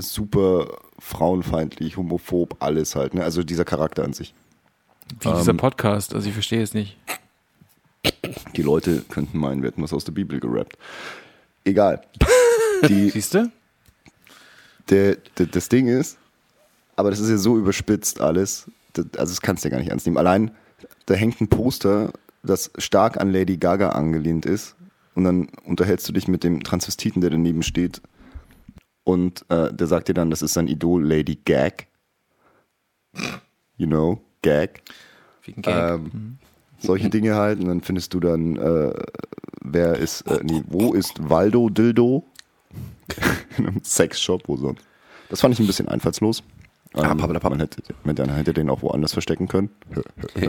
S3: super frauenfeindlich, homophob, alles halt. Ne? Also dieser Charakter an sich.
S1: Wie dieser Podcast, also ich verstehe es nicht.
S3: Die Leute könnten meinen, wir hätten was aus der Bibel gerappt. Egal. Die,
S1: Siehst du?
S3: der, der, das Ding ist, aber das ist ja so überspitzt alles, das, also das kannst du ja gar nicht ernst nehmen. Allein, da hängt ein Poster, das stark an Lady Gaga angelehnt ist und dann unterhältst du dich mit dem Transvestiten, der daneben steht und äh, der sagt dir dann, das ist sein Idol Lady Gag. You know, Gag.
S1: Wegen Gag.
S3: Ähm, solche Dinge halt. Und dann findest du dann, äh, wer ist, äh, nee, wo ist Waldo Dildo? In einem Sexshop, wo sonst. Das fand ich ein bisschen einfallslos. Ähm,
S2: Ah, pappelapapp.
S3: man hätte, man hätte den auch woanders verstecken können.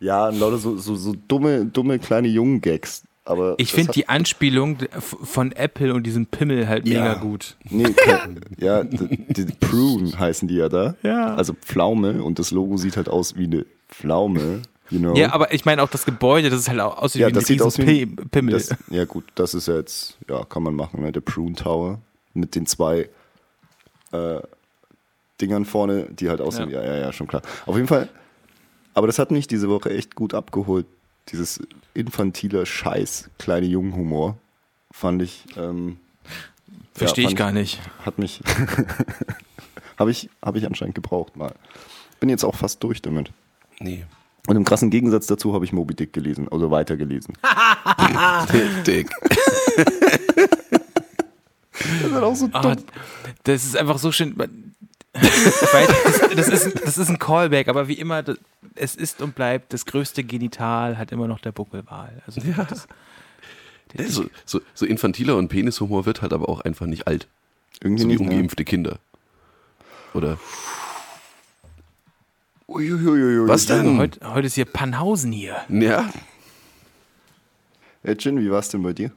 S3: ja, lauter so, so, so dumme, dumme kleine Jungen-Gags. Aber
S1: ich finde die Anspielung von Apple und diesem Pimmel halt
S3: Ja.
S1: mega gut.
S3: Nee, ja, die, die Prune heißen die ja da.
S1: Ja.
S3: Also Pflaume und das Logo sieht halt aus wie eine Pflaume. You know?
S1: Ja, aber ich meine auch das Gebäude, das ist halt auch aussieht
S3: Ja,
S1: wie ein
S3: das sieht aus wie
S1: Pi- Pimmel.
S3: Das, ja, gut, das ist ja jetzt, ja, kann man machen, ne? Der Prune Tower mit den zwei äh, Dingern vorne, die halt aussehen. Ja. ja, ja, schon klar. Auf jeden Fall, aber das hat mich diese Woche echt gut abgeholt. Dieses infantiler Scheiß, kleine Jungenhumor, fand ich. Ähm,
S1: Verstehe
S3: ja,
S1: ich gar nicht.
S3: Hat mich. Habe ich, hab ich anscheinend gebraucht mal. Bin jetzt auch fast durch damit.
S2: Nee.
S3: Und im krassen Gegensatz dazu habe ich Moby Dick gelesen, also weitergelesen.
S2: Dick.
S3: Das ist auch so
S1: Ah, das ist einfach so schön. Das, das, ist, das ist ein Callback, aber wie immer, das, es ist und bleibt das größte Genital hat immer noch der Buckelwal. Also das,
S2: Nee, So, so, so infantiler und Penishumor wird halt aber auch einfach nicht alt.
S3: Irgendwie
S2: So wie
S3: ne?
S2: ungeimpfte Kinder. Oder
S3: Uiuiuiui.
S2: Was denn?
S1: heute, heute ist hier Panhausen hier.
S2: ja,
S3: Hey Jin, wie war's denn bei dir?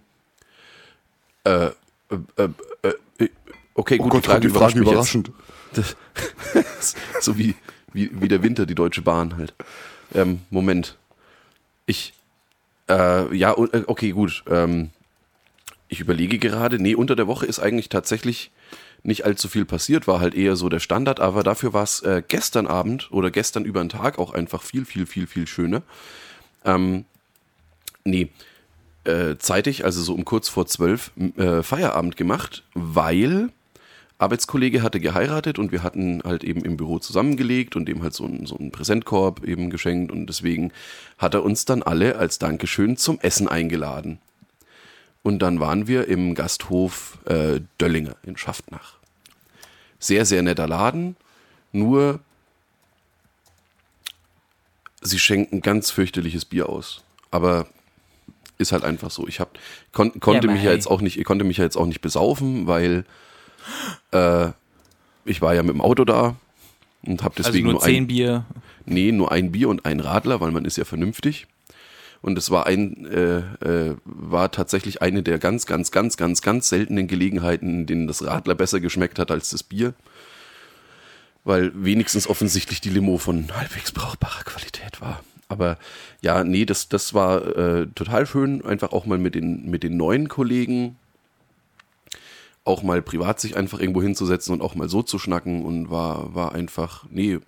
S2: äh, äh, äh, äh, okay, gut,
S3: Oh Gott,
S2: die Frage,
S3: überraschend.
S2: mich jetzt. Das, so wie, wie, wie der Winter, die Deutsche Bahn halt. Ähm, Moment. Ich, äh, ja, äh, okay, gut. Ähm, ich überlege gerade, nee, unter der Woche ist eigentlich tatsächlich nicht allzu viel passiert, war halt eher so der Standard, aber dafür war es äh, gestern Abend oder gestern über den Tag auch einfach viel, viel, viel, viel schöner. Ähm, nee, äh, zeitig, also so um kurz vor zwölf, äh, Feierabend gemacht, weil Arbeitskollege hatte geheiratet und wir hatten halt eben im Büro zusammengelegt und dem halt so einen, so einen Präsentkorb eben geschenkt und deswegen hat er uns dann alle als Dankeschön zum Essen eingeladen. Und dann waren wir im Gasthof äh, Döllinger in Schaftnach. Sehr, sehr netter Laden, nur sie schenken ganz fürchterliches Bier aus. Aber ist halt einfach so. Ich hab, kon, konnte
S1: aber
S2: mich ja jetzt auch nicht, ich konnte mich ja jetzt auch nicht besaufen, weil äh, ich war ja mit dem Auto da und habe
S1: Also
S2: deswegen
S1: nur
S2: nur,
S1: zehn
S2: ein,
S1: Bier.
S2: nee, nur ein Bier und ein Radler, weil man ist ja vernünftig. Und es war ein, äh, äh, war tatsächlich eine der ganz, ganz, ganz, ganz, ganz seltenen Gelegenheiten, in denen das Radler besser geschmeckt hat als das Bier. Weil wenigstens offensichtlich die Limo von halbwegs brauchbarer Qualität war. Aber ja, nee, das, das war äh, total schön, einfach auch mal mit den, mit den neuen Kollegen auch mal privat sich einfach irgendwo hinzusetzen und auch mal so zu schnacken und war, war einfach, nee,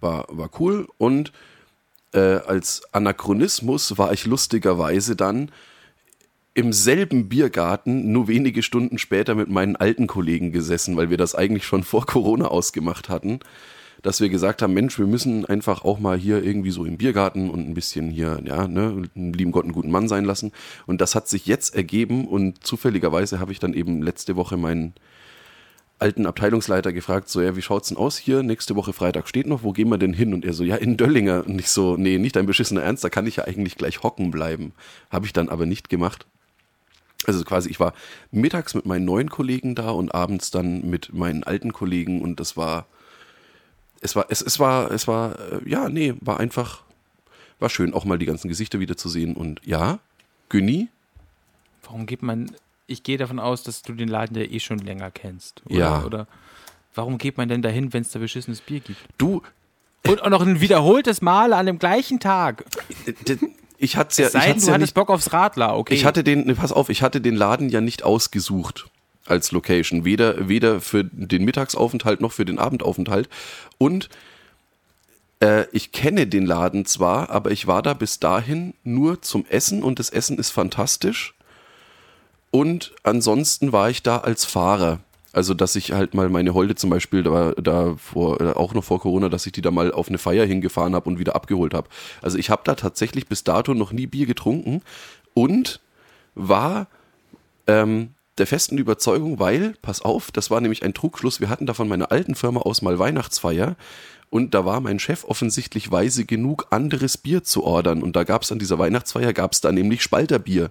S2: war, war cool. Und äh, als Anachronismus war ich lustigerweise dann im selben Biergarten nur wenige Stunden später mit meinen alten Kollegen gesessen, weil wir das eigentlich schon vor Corona ausgemacht hatten, dass wir gesagt haben, Mensch, wir müssen einfach auch mal hier irgendwie so im Biergarten und ein bisschen hier, ja, ne, lieben Gott einen guten Mann sein lassen. Und das hat sich jetzt ergeben und zufälligerweise habe ich dann eben letzte Woche meinen alten Abteilungsleiter gefragt, so, ja, wie schaut's denn aus hier? Nächste Woche Freitag steht noch, wo gehen wir denn hin? Und er so, ja, in Döllinger. Und ich so, nee, nicht dein beschissener Ernst, da kann ich ja eigentlich gleich hocken bleiben. Habe ich dann aber nicht gemacht. Also quasi, ich war mittags mit meinen neuen Kollegen da und abends dann mit meinen alten Kollegen und das war, es war, es, es war, es war, äh, ja, nee, war einfach, war schön, auch mal die ganzen Gesichter wieder zu sehen und ja, Günni,
S1: Warum geht man, ich gehe davon aus, dass du den Laden ja eh schon länger kennst. Oder,
S2: Ja.
S1: Oder warum geht man denn dahin, wenn es da beschissenes Bier gibt?
S2: du,
S1: Und auch noch ein wiederholtes Mal an dem gleichen Tag.
S2: äh, ich hatte ja,
S1: Es sei
S2: ich
S1: denn, du
S2: ja
S1: hattest
S2: nicht,
S1: Bock aufs Radler, okay.
S2: ich hatte den, ne, pass auf, ich hatte den Laden ja nicht ausgesucht als Location, weder, weder für den Mittagsaufenthalt noch für den Abendaufenthalt und äh, ich kenne den Laden zwar, aber ich war da bis dahin nur zum Essen und das Essen ist fantastisch. Und ansonsten war ich da als Fahrer. Also, dass ich halt mal meine Holde zum Beispiel da, da vor, äh, auch noch vor Corona, dass ich die da mal auf eine Feier hingefahren habe und wieder abgeholt habe. Also, ich habe da tatsächlich bis dato noch nie Bier getrunken und war ähm, der festen Überzeugung, weil, pass auf, das war nämlich ein Trugschluss, wir hatten da von meiner alten Firma aus mal Weihnachtsfeier und da war mein Chef offensichtlich weise genug, anderes Bier zu ordern und da gab es an dieser Weihnachtsfeier, gab es da nämlich Spalterbier.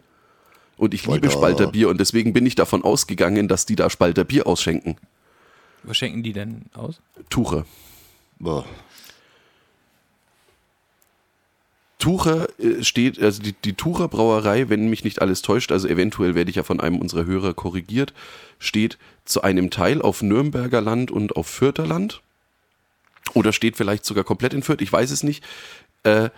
S2: Und ich liebe
S3: Alter.
S2: Spalterbier und deswegen bin ich davon ausgegangen, dass die da Spalterbier ausschenken.
S1: Was schenken die denn aus?
S2: Tuche.
S3: Boah.
S2: Tucher äh, steht, also die, die Tucher Brauerei, wenn mich nicht alles täuscht, also eventuell werde ich ja von einem unserer Hörer korrigiert, steht zu einem Teil auf Nürnberger Land und auf Fürther Land. Oder steht vielleicht sogar komplett in Fürth, ich weiß es nicht. Äh,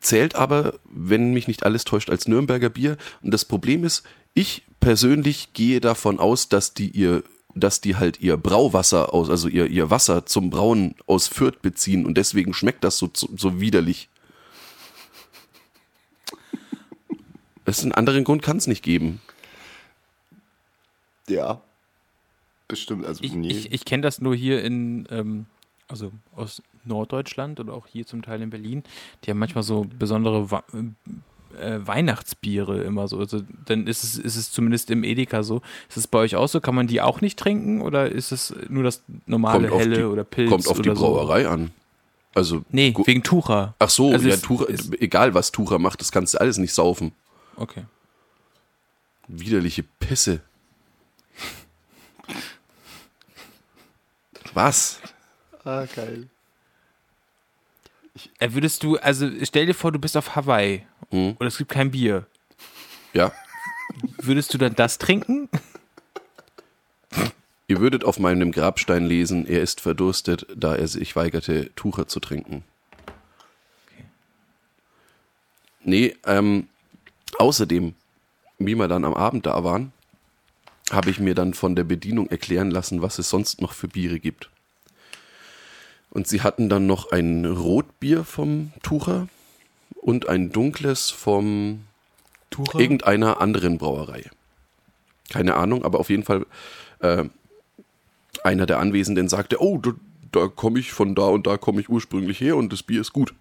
S2: zählt aber, wenn mich nicht alles täuscht, als Nürnberger Bier. Und das Problem ist, ich persönlich gehe davon aus, dass die ihr dass die halt ihr Brauwasser aus, also ihr, ihr Wasser zum Brauen aus Fürth beziehen und deswegen schmeckt das so, so widerlich. Das einen anderen Grund kann es nicht geben.
S3: Ja. Bestimmt, also
S1: Ich,
S3: nee.
S1: ich, ich kenne das nur hier in, ähm, also aus Norddeutschland oder auch hier zum Teil in Berlin. Die haben manchmal so besondere Wa äh, Weihnachtsbiere immer so. Also dann ist es, ist es zumindest im Edeka so. Ist es bei euch auch so? Kann man die auch nicht trinken oder ist es nur das normale
S2: auf
S1: Helle
S2: die,
S1: oder Pilz
S2: kommt auf die
S1: oder so?
S2: Brauerei an. Also,
S1: Nee, wegen Tucher.
S2: ach so,
S1: Also
S2: ja,
S1: es-
S2: Tucher,
S1: es-
S2: egal was Tucher macht, das kannst du alles nicht saufen.
S1: Okay.
S2: Widerliche Pisse. Was?
S3: ah, geil.
S1: Äh, würdest du, also stell dir vor, du bist auf Hawaii
S2: Hm.
S1: und es gibt kein Bier.
S2: Ja.
S1: Würdest du dann das trinken?
S2: Ihr würdet auf meinem Grabstein lesen, er ist verdurstet, da er sich weigerte, Tucher zu trinken. Nee, ähm, außerdem, wie wir dann am Abend da waren, habe ich mir dann von der Bedienung erklären lassen, was es sonst noch für Biere gibt. Und sie hatten dann noch ein Rotbier vom Tucher und ein dunkles vom
S1: Tucher?
S2: irgendeiner anderen Brauerei. Keine Ahnung, aber auf jeden Fall äh, einer der Anwesenden sagte, oh, da, da komme ich von da und da komme ich ursprünglich her und das Bier ist gut.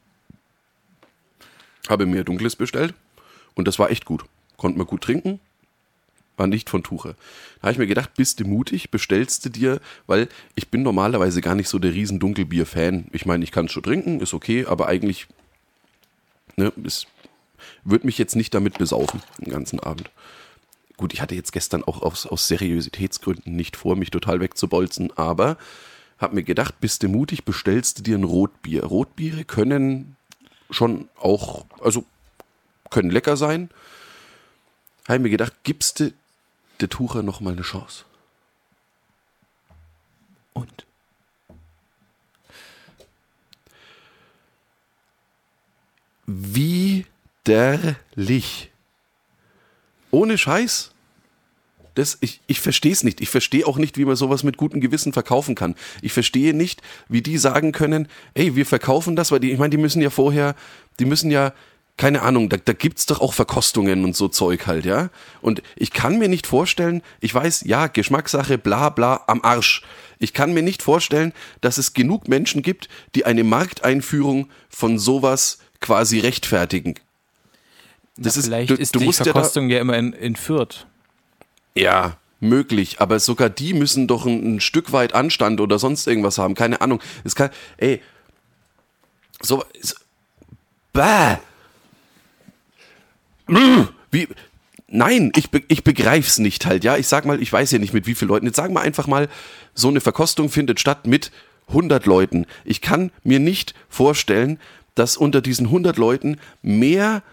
S2: Habe mir dunkles bestellt und das war echt gut. Konnte man gut trinken, war nicht von Tuche. Da habe ich mir gedacht, bist du mutig, bestellst du dir, weil ich bin normalerweise gar nicht so der riesen Dunkelbier-Fan. Ich meine, ich kann es schon trinken, ist okay, aber eigentlich ne, ist, würde mich jetzt nicht damit besaufen den ganzen Abend. Gut, ich hatte jetzt gestern auch aus, aus Seriositätsgründen nicht vor, mich total wegzubolzen, aber habe mir gedacht, bist du mutig, bestellst du dir ein Rotbier. Rotbiere können schon auch, also können lecker sein. Habe mir gedacht, gibst du der Tucher noch mal eine Chance?
S1: Und?
S2: Widerlich. Ohne Scheiß. Das, ich ich verstehe es nicht. Ich verstehe auch nicht, wie man sowas mit gutem Gewissen verkaufen kann. Ich verstehe nicht, wie die sagen können, ey, wir verkaufen das, weil die, ich meine, die müssen ja vorher, die müssen ja, keine Ahnung, da, da gibt's doch auch Verkostungen und so Zeug halt, ja. Und ich kann mir nicht vorstellen, ich weiß, ja, Geschmackssache, bla bla, am Arsch. Ich kann mir nicht vorstellen, dass es genug Menschen gibt, die eine Markteinführung von sowas quasi rechtfertigen. Das
S1: Na,
S2: ist-
S1: vielleicht
S2: du-
S1: ist
S2: du
S1: die
S2: musst ja da-
S1: Verkostung ja, immer in, in Fürth.
S2: Ja, möglich, aber sogar die müssen doch ein, ein Stück weit Anstand oder sonst irgendwas haben. Keine Ahnung. Es kann, ey, so, so bäh. Wie, nein, ich, be, ich begreif's nicht halt, ja. Ich sag mal, ich weiß ja nicht mit wie vielen Leuten. Jetzt sagen wir einfach mal, so eine Verkostung findet statt mit 100 Leuten. Ich kann mir nicht vorstellen, dass unter diesen 100 Leuten mehr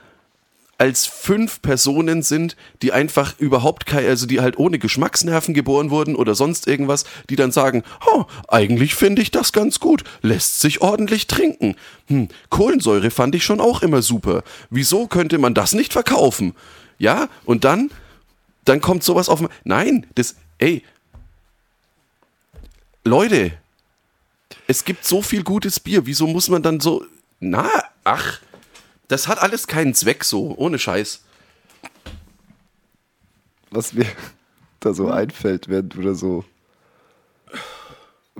S2: als fünf Personen sind, die einfach überhaupt kein, also die halt ohne Geschmacksnerven geboren wurden oder sonst irgendwas, die dann sagen, oh, eigentlich finde ich das ganz gut, lässt sich ordentlich trinken. Hm, Kohlensäure fand ich schon auch immer super. Wieso könnte man das nicht verkaufen? Ja, und dann, dann kommt sowas auf. Nein, das, ey, Leute, es gibt so viel gutes Bier, wieso muss man dann so, na, ach, das hat alles keinen Zweck so, ohne Scheiß.
S3: Was mir da so einfällt, während du da so.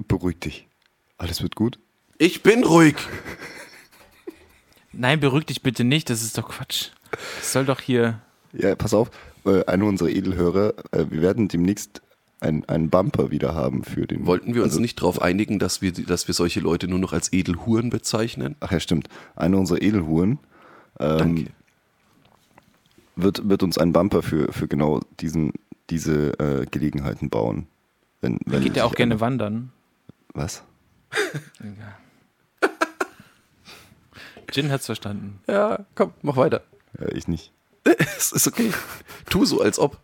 S3: Beruhig dich. Alles wird gut.
S2: Ich bin ruhig.
S1: Nein, beruhig dich bitte nicht, das ist doch Quatsch. Das soll doch hier.
S3: Ja, pass auf, äh, einer unserer Edelhörer, äh, wir werden demnächst ein- einen Bumper wieder haben für den.
S2: Wollten wir uns
S3: also-
S2: nicht darauf einigen, dass wir, dass wir solche Leute nur noch als Edelhuren bezeichnen?
S3: Ach ja, stimmt. Einer unserer Edelhuren ähm, wird, wird uns einen Bumper für, für genau diesen, diese äh, Gelegenheiten bauen. Wenn, wenn
S1: Geht ja auch gerne wandern.
S3: Was?
S1: Jin hat's verstanden.
S2: Ja, komm, mach weiter.
S3: Ja, ich nicht.
S2: Es ist okay. Tu so, als ob.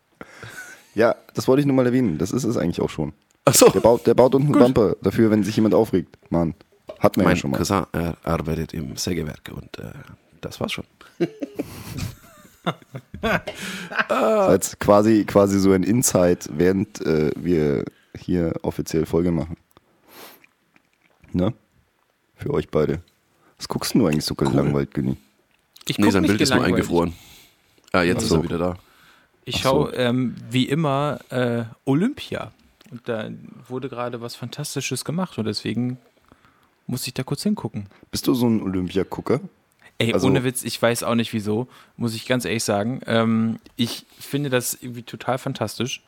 S3: Ja, das wollte ich nur mal erwähnen. Das ist es eigentlich auch schon.
S2: Achso,
S3: Der baut, der baut unten einen Bumper dafür, wenn sich jemand aufregt. Mann, hat man
S2: mein
S3: ja schon mal.
S2: Cousin er arbeitet im Sägewerk und äh, das war's schon.
S3: Als quasi, quasi so ein Insight, während äh, wir hier offiziell Folge machen. Ne? Für euch beide. Was guckst du eigentlich so gelangweilt, Günni?
S1: Ich
S2: Nee, sein Bild ist nur eingefroren. Ah, jetzt
S3: Ach
S2: ist
S3: so.
S2: er wieder da.
S1: Ich schaue
S3: so.
S1: ähm, wie immer äh, Olympia. Und da wurde gerade was Fantastisches gemacht und deswegen muss ich da kurz hingucken.
S3: Bist du so ein Olympiagucker?
S1: Ey,
S3: Also-
S1: ohne Witz, ich weiß auch nicht wieso, muss ich ganz ehrlich sagen. Ähm, ich finde das irgendwie total fantastisch,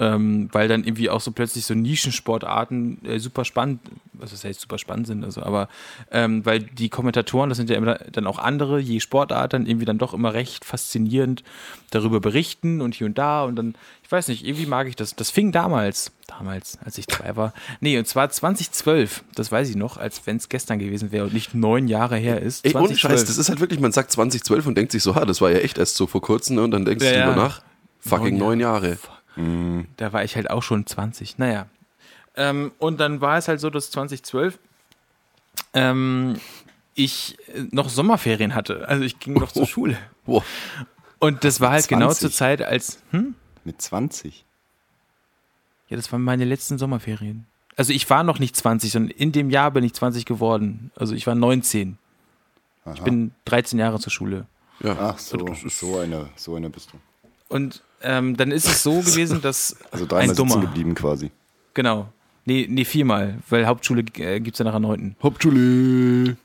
S1: ähm, weil dann irgendwie auch so plötzlich so Nischensportarten äh, super spannend, was das heißt super spannend sind, also, aber ähm, weil die Kommentatoren, das sind ja immer dann auch andere, je Sportart, dann irgendwie dann doch immer recht faszinierend darüber berichten und hier und da und dann, ich weiß nicht, irgendwie mag ich das. Das fing damals, damals, als ich zwei war, nee, und zwar 2012, das weiß ich noch, als wenn es gestern gewesen wäre und nicht neun Jahre her ist.
S2: Ey, ohne
S1: 2012.
S2: Scheiß, das ist halt wirklich, man sagt 2012 und denkt sich so, ha, das war ja echt erst so vor kurzem, ne? Und dann denkst
S1: Ja,
S2: du
S1: ja.
S2: drüber nach. Fucking neun
S1: Neun
S2: Jahre.
S1: Da war ich halt auch schon 20. Naja. Ähm, und dann war es halt so, dass 2012 ähm, ich äh, noch Sommerferien hatte. Also ich ging noch zur Schule.
S2: Boah.
S1: Und das war halt genau
S3: 20?
S1: zur Zeit, als. Hm?
S3: Mit 20?
S1: Ja, das waren meine letzten Sommerferien. Also ich war noch nicht 20, sondern in dem Jahr bin ich 20 geworden. Also ich war 19. Ich bin 13 Jahre zur Schule.
S2: Ja.
S3: Ach so, so einer, so einer bist du.
S1: Und ähm, dann ist es so gewesen, dass
S3: Also
S1: ein
S3: dreimal sitzen
S1: Dummer,
S3: geblieben quasi.
S1: genau, nee, nee, viermal, weil Hauptschule äh, gibt es ja nach neunten.
S2: Hauptschule.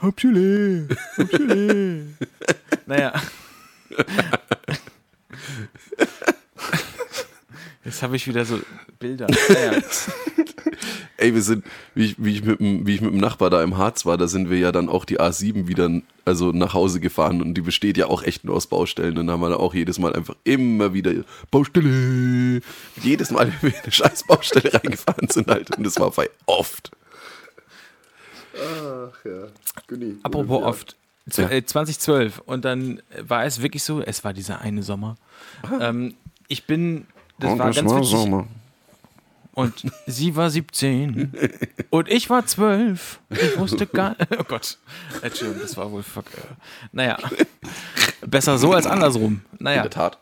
S1: Hauptschule, Hauptschule. naja. Jetzt habe ich wieder so Bilder.
S2: Ey, wir sind, wie ich, wie, ich mit dem, wie ich mit dem Nachbar da im Harz war, da sind wir ja dann auch die A7 wieder also nach Hause gefahren und die besteht ja auch echt nur aus Baustellen. Und dann haben wir da auch jedes Mal einfach immer wieder Baustelle. Jedes Mal, wenn wir in eine scheiß Baustelle reingefahren sind halt. Und das war bei oft.
S3: Ach ja, Günni.
S1: Apropos oft. Z-
S2: Ja.
S1: äh, 2012. Und dann war es wirklich so, es war dieser eine Sommer. Ähm, ich bin, das
S2: Und
S1: war
S2: das
S1: ganz
S2: war
S1: witzig.
S2: Sommer.
S1: Und sie war 17 und ich war 12. Ich wusste gar Oh Gott. Entschuldigung, das war wohl fuck. äh, Naja. Besser so als andersrum.
S2: In
S1: Naja.
S2: der Tat.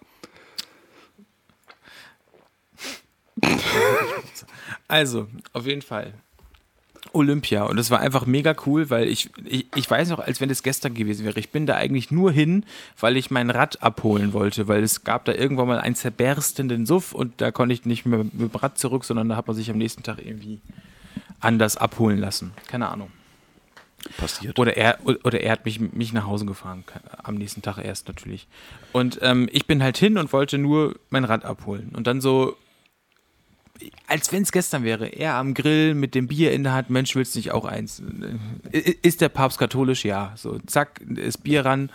S1: Also, auf jeden Fall. Olympia. Und das war einfach mega cool, weil ich, ich, ich weiß noch, als wenn das gestern gewesen wäre. Ich bin da eigentlich nur hin, weil ich mein Rad abholen wollte, weil es gab da irgendwann mal einen zerberstenden Suff und da konnte ich nicht mehr mit dem Rad zurück, sondern da hat man sich am nächsten Tag irgendwie anders abholen lassen. Keine Ahnung.
S2: Passiert.
S1: Oder er, oder er hat mich, mich nach Hause gefahren, am nächsten Tag erst natürlich. Und ähm, ich bin halt hin und wollte nur mein Rad abholen. Und dann so, als wenn es gestern wäre, er am Grill mit dem Bier in der Hand, Mensch, willst nicht auch eins? Ist der Papst katholisch? Ja. So, zack, ist Bier ran.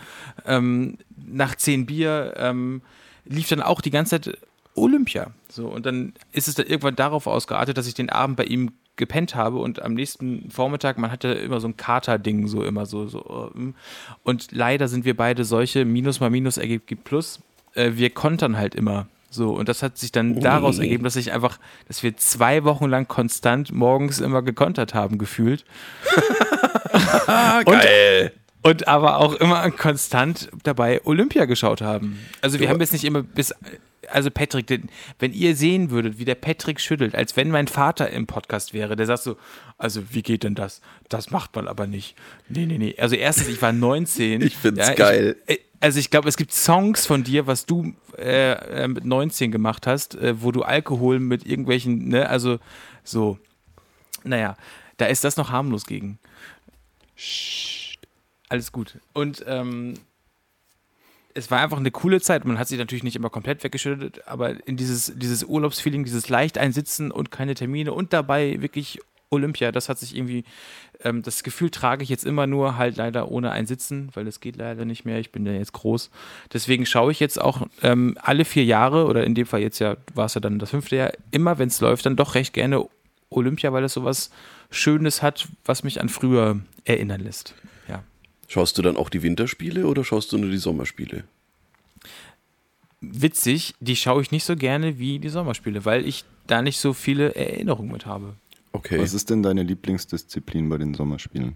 S1: Ähm, nach zehn Bier ähm, lief dann auch die ganze Zeit Olympia. So, und dann ist es dann irgendwann darauf ausgeartet, dass ich den Abend bei ihm gepennt habe und am nächsten Vormittag, man hatte immer so ein Kater-Ding, so immer so, so. äh, Und leider sind wir beide solche, Minus mal Minus ergibt Plus. Äh, wir kontern halt immer. So, und das hat sich dann daraus ergeben, dass ich einfach, dass wir zwei Wochen lang konstant morgens immer gekontert haben, gefühlt.
S2: Geil.
S1: Und aber auch immer konstant dabei Olympia geschaut haben. Also wir haben jetzt nicht immer bis, also Patrick, wenn ihr sehen würdet, wie der Patrick schüttelt, als wenn mein Vater im Podcast wäre, der sagt so, also wie geht denn das? Das macht man aber nicht. Nee, nee, nee. Also erstens, ich war 19.
S2: Ich find's geil.
S1: Ich, äh, also ich glaube, es gibt Songs von dir, was du äh, äh, mit 19 gemacht hast, äh, wo du Alkohol mit irgendwelchen, ne, also so, naja, da ist das noch harmlos gegen. Alles gut. Und ähm, es war einfach eine coole Zeit. Man hat sich natürlich nicht immer komplett weggeschüttet, aber in dieses, dieses Urlaubsfeeling, dieses leicht einsitzen und keine Termine und dabei wirklich Olympia, das hat sich irgendwie, ähm, das Gefühl trage ich jetzt immer nur halt leider ohne Einsitzen, weil das geht leider nicht mehr. Ich bin ja jetzt groß. Deswegen schaue ich jetzt auch ähm, alle vier Jahre oder in dem Fall jetzt ja, war es ja dann das fünfte Jahr, immer wenn es läuft, dann doch recht gerne Olympia, weil es sowas Schönes hat, was mich an früher erinnern lässt.
S2: Schaust du dann auch die Winterspiele oder schaust du nur die Sommerspiele?
S1: witzig, die schaue ich nicht so gerne wie die Sommerspiele, weil ich da nicht so viele Erinnerungen mit habe.
S2: Okay.
S3: Was ist denn deine Lieblingsdisziplin bei den Sommerspielen?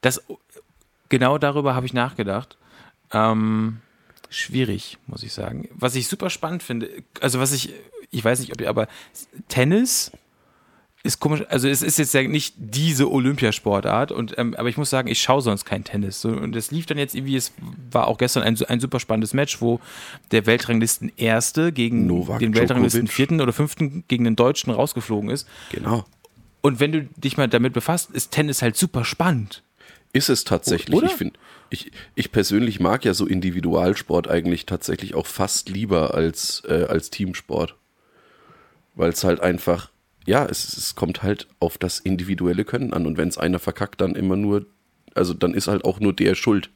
S1: Das, genau darüber habe ich nachgedacht. Ähm, schwierig, muss ich sagen. Was ich super spannend finde, also was ich, ich weiß nicht, ob ihr, aber Tennis ist komisch, also es ist jetzt ja nicht diese Olympiasportart, und, ähm, aber ich muss sagen, ich schaue sonst kein Tennis. So, und es lief dann jetzt irgendwie, es war auch gestern ein, ein super spannendes Match, wo der Weltranglisten Erste gegen
S2: Novak
S1: den Weltranglisten
S2: Djokovic.
S1: Vierten oder Fünften gegen den Deutschen rausgeflogen ist.
S2: genau.
S1: Und wenn du dich mal damit befasst, ist Tennis halt super spannend.
S2: Ist es tatsächlich.
S1: Oder?
S2: Ich finde, ich, ich persönlich mag ja so Individualsport eigentlich tatsächlich auch fast lieber als, äh, als Teamsport. Weil es halt einfach, ja, es, es kommt halt auf das individuelle Können an. Und wenn es einer verkackt, dann immer nur, also dann ist halt auch nur der schuld.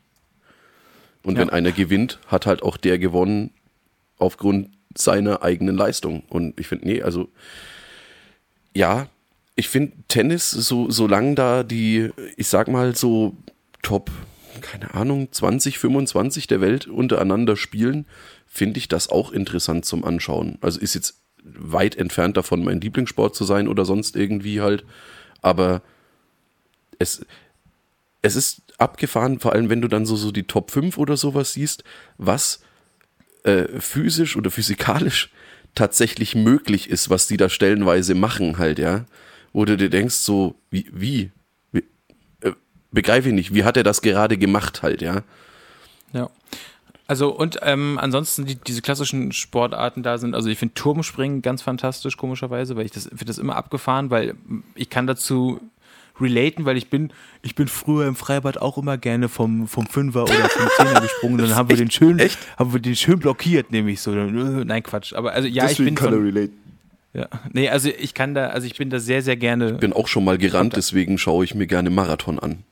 S2: Und
S1: Ja.
S2: wenn einer gewinnt, hat halt auch der gewonnen aufgrund seiner eigenen Leistung. Und ich finde, nee, also ja, ich finde Tennis, so, solange da die, ich sag mal so Top, keine Ahnung, 20, 25 der Welt untereinander spielen, finde ich das auch interessant zum Anschauen. Also ist jetzt weit entfernt davon, mein Lieblingssport zu sein oder sonst irgendwie halt, aber es, es ist abgefahren, vor allem wenn du dann so, so die Top 5 oder sowas siehst, was äh, physisch oder physikalisch tatsächlich möglich ist, was die da stellenweise machen halt, ja. Wo du dir denkst, so, wie, wie? wie äh, begreife ich nicht, wie hat er das gerade gemacht halt, ja?
S1: Ja. Also und ähm, ansonsten die, diese klassischen Sportarten da sind, also ich finde Turmspringen ganz fantastisch, komischerweise, weil ich das finde das immer abgefahren, weil ich kann dazu relaten, weil ich bin, ich bin früher im Freibad auch immer gerne vom, vom Fünfer oder vom Zehner gesprungen, dann haben wir den schön,
S2: echt?
S1: haben wir den schön blockiert, nämlich so. Nein, Quatsch. Aber also ja, ich bin
S3: kann
S1: von,
S3: relate.
S1: ja. Nee, also ich kann da, also ich bin da sehr, sehr gerne.
S2: Bin auch schon mal gerannt, deswegen schaue ich mir gerne Marathon an.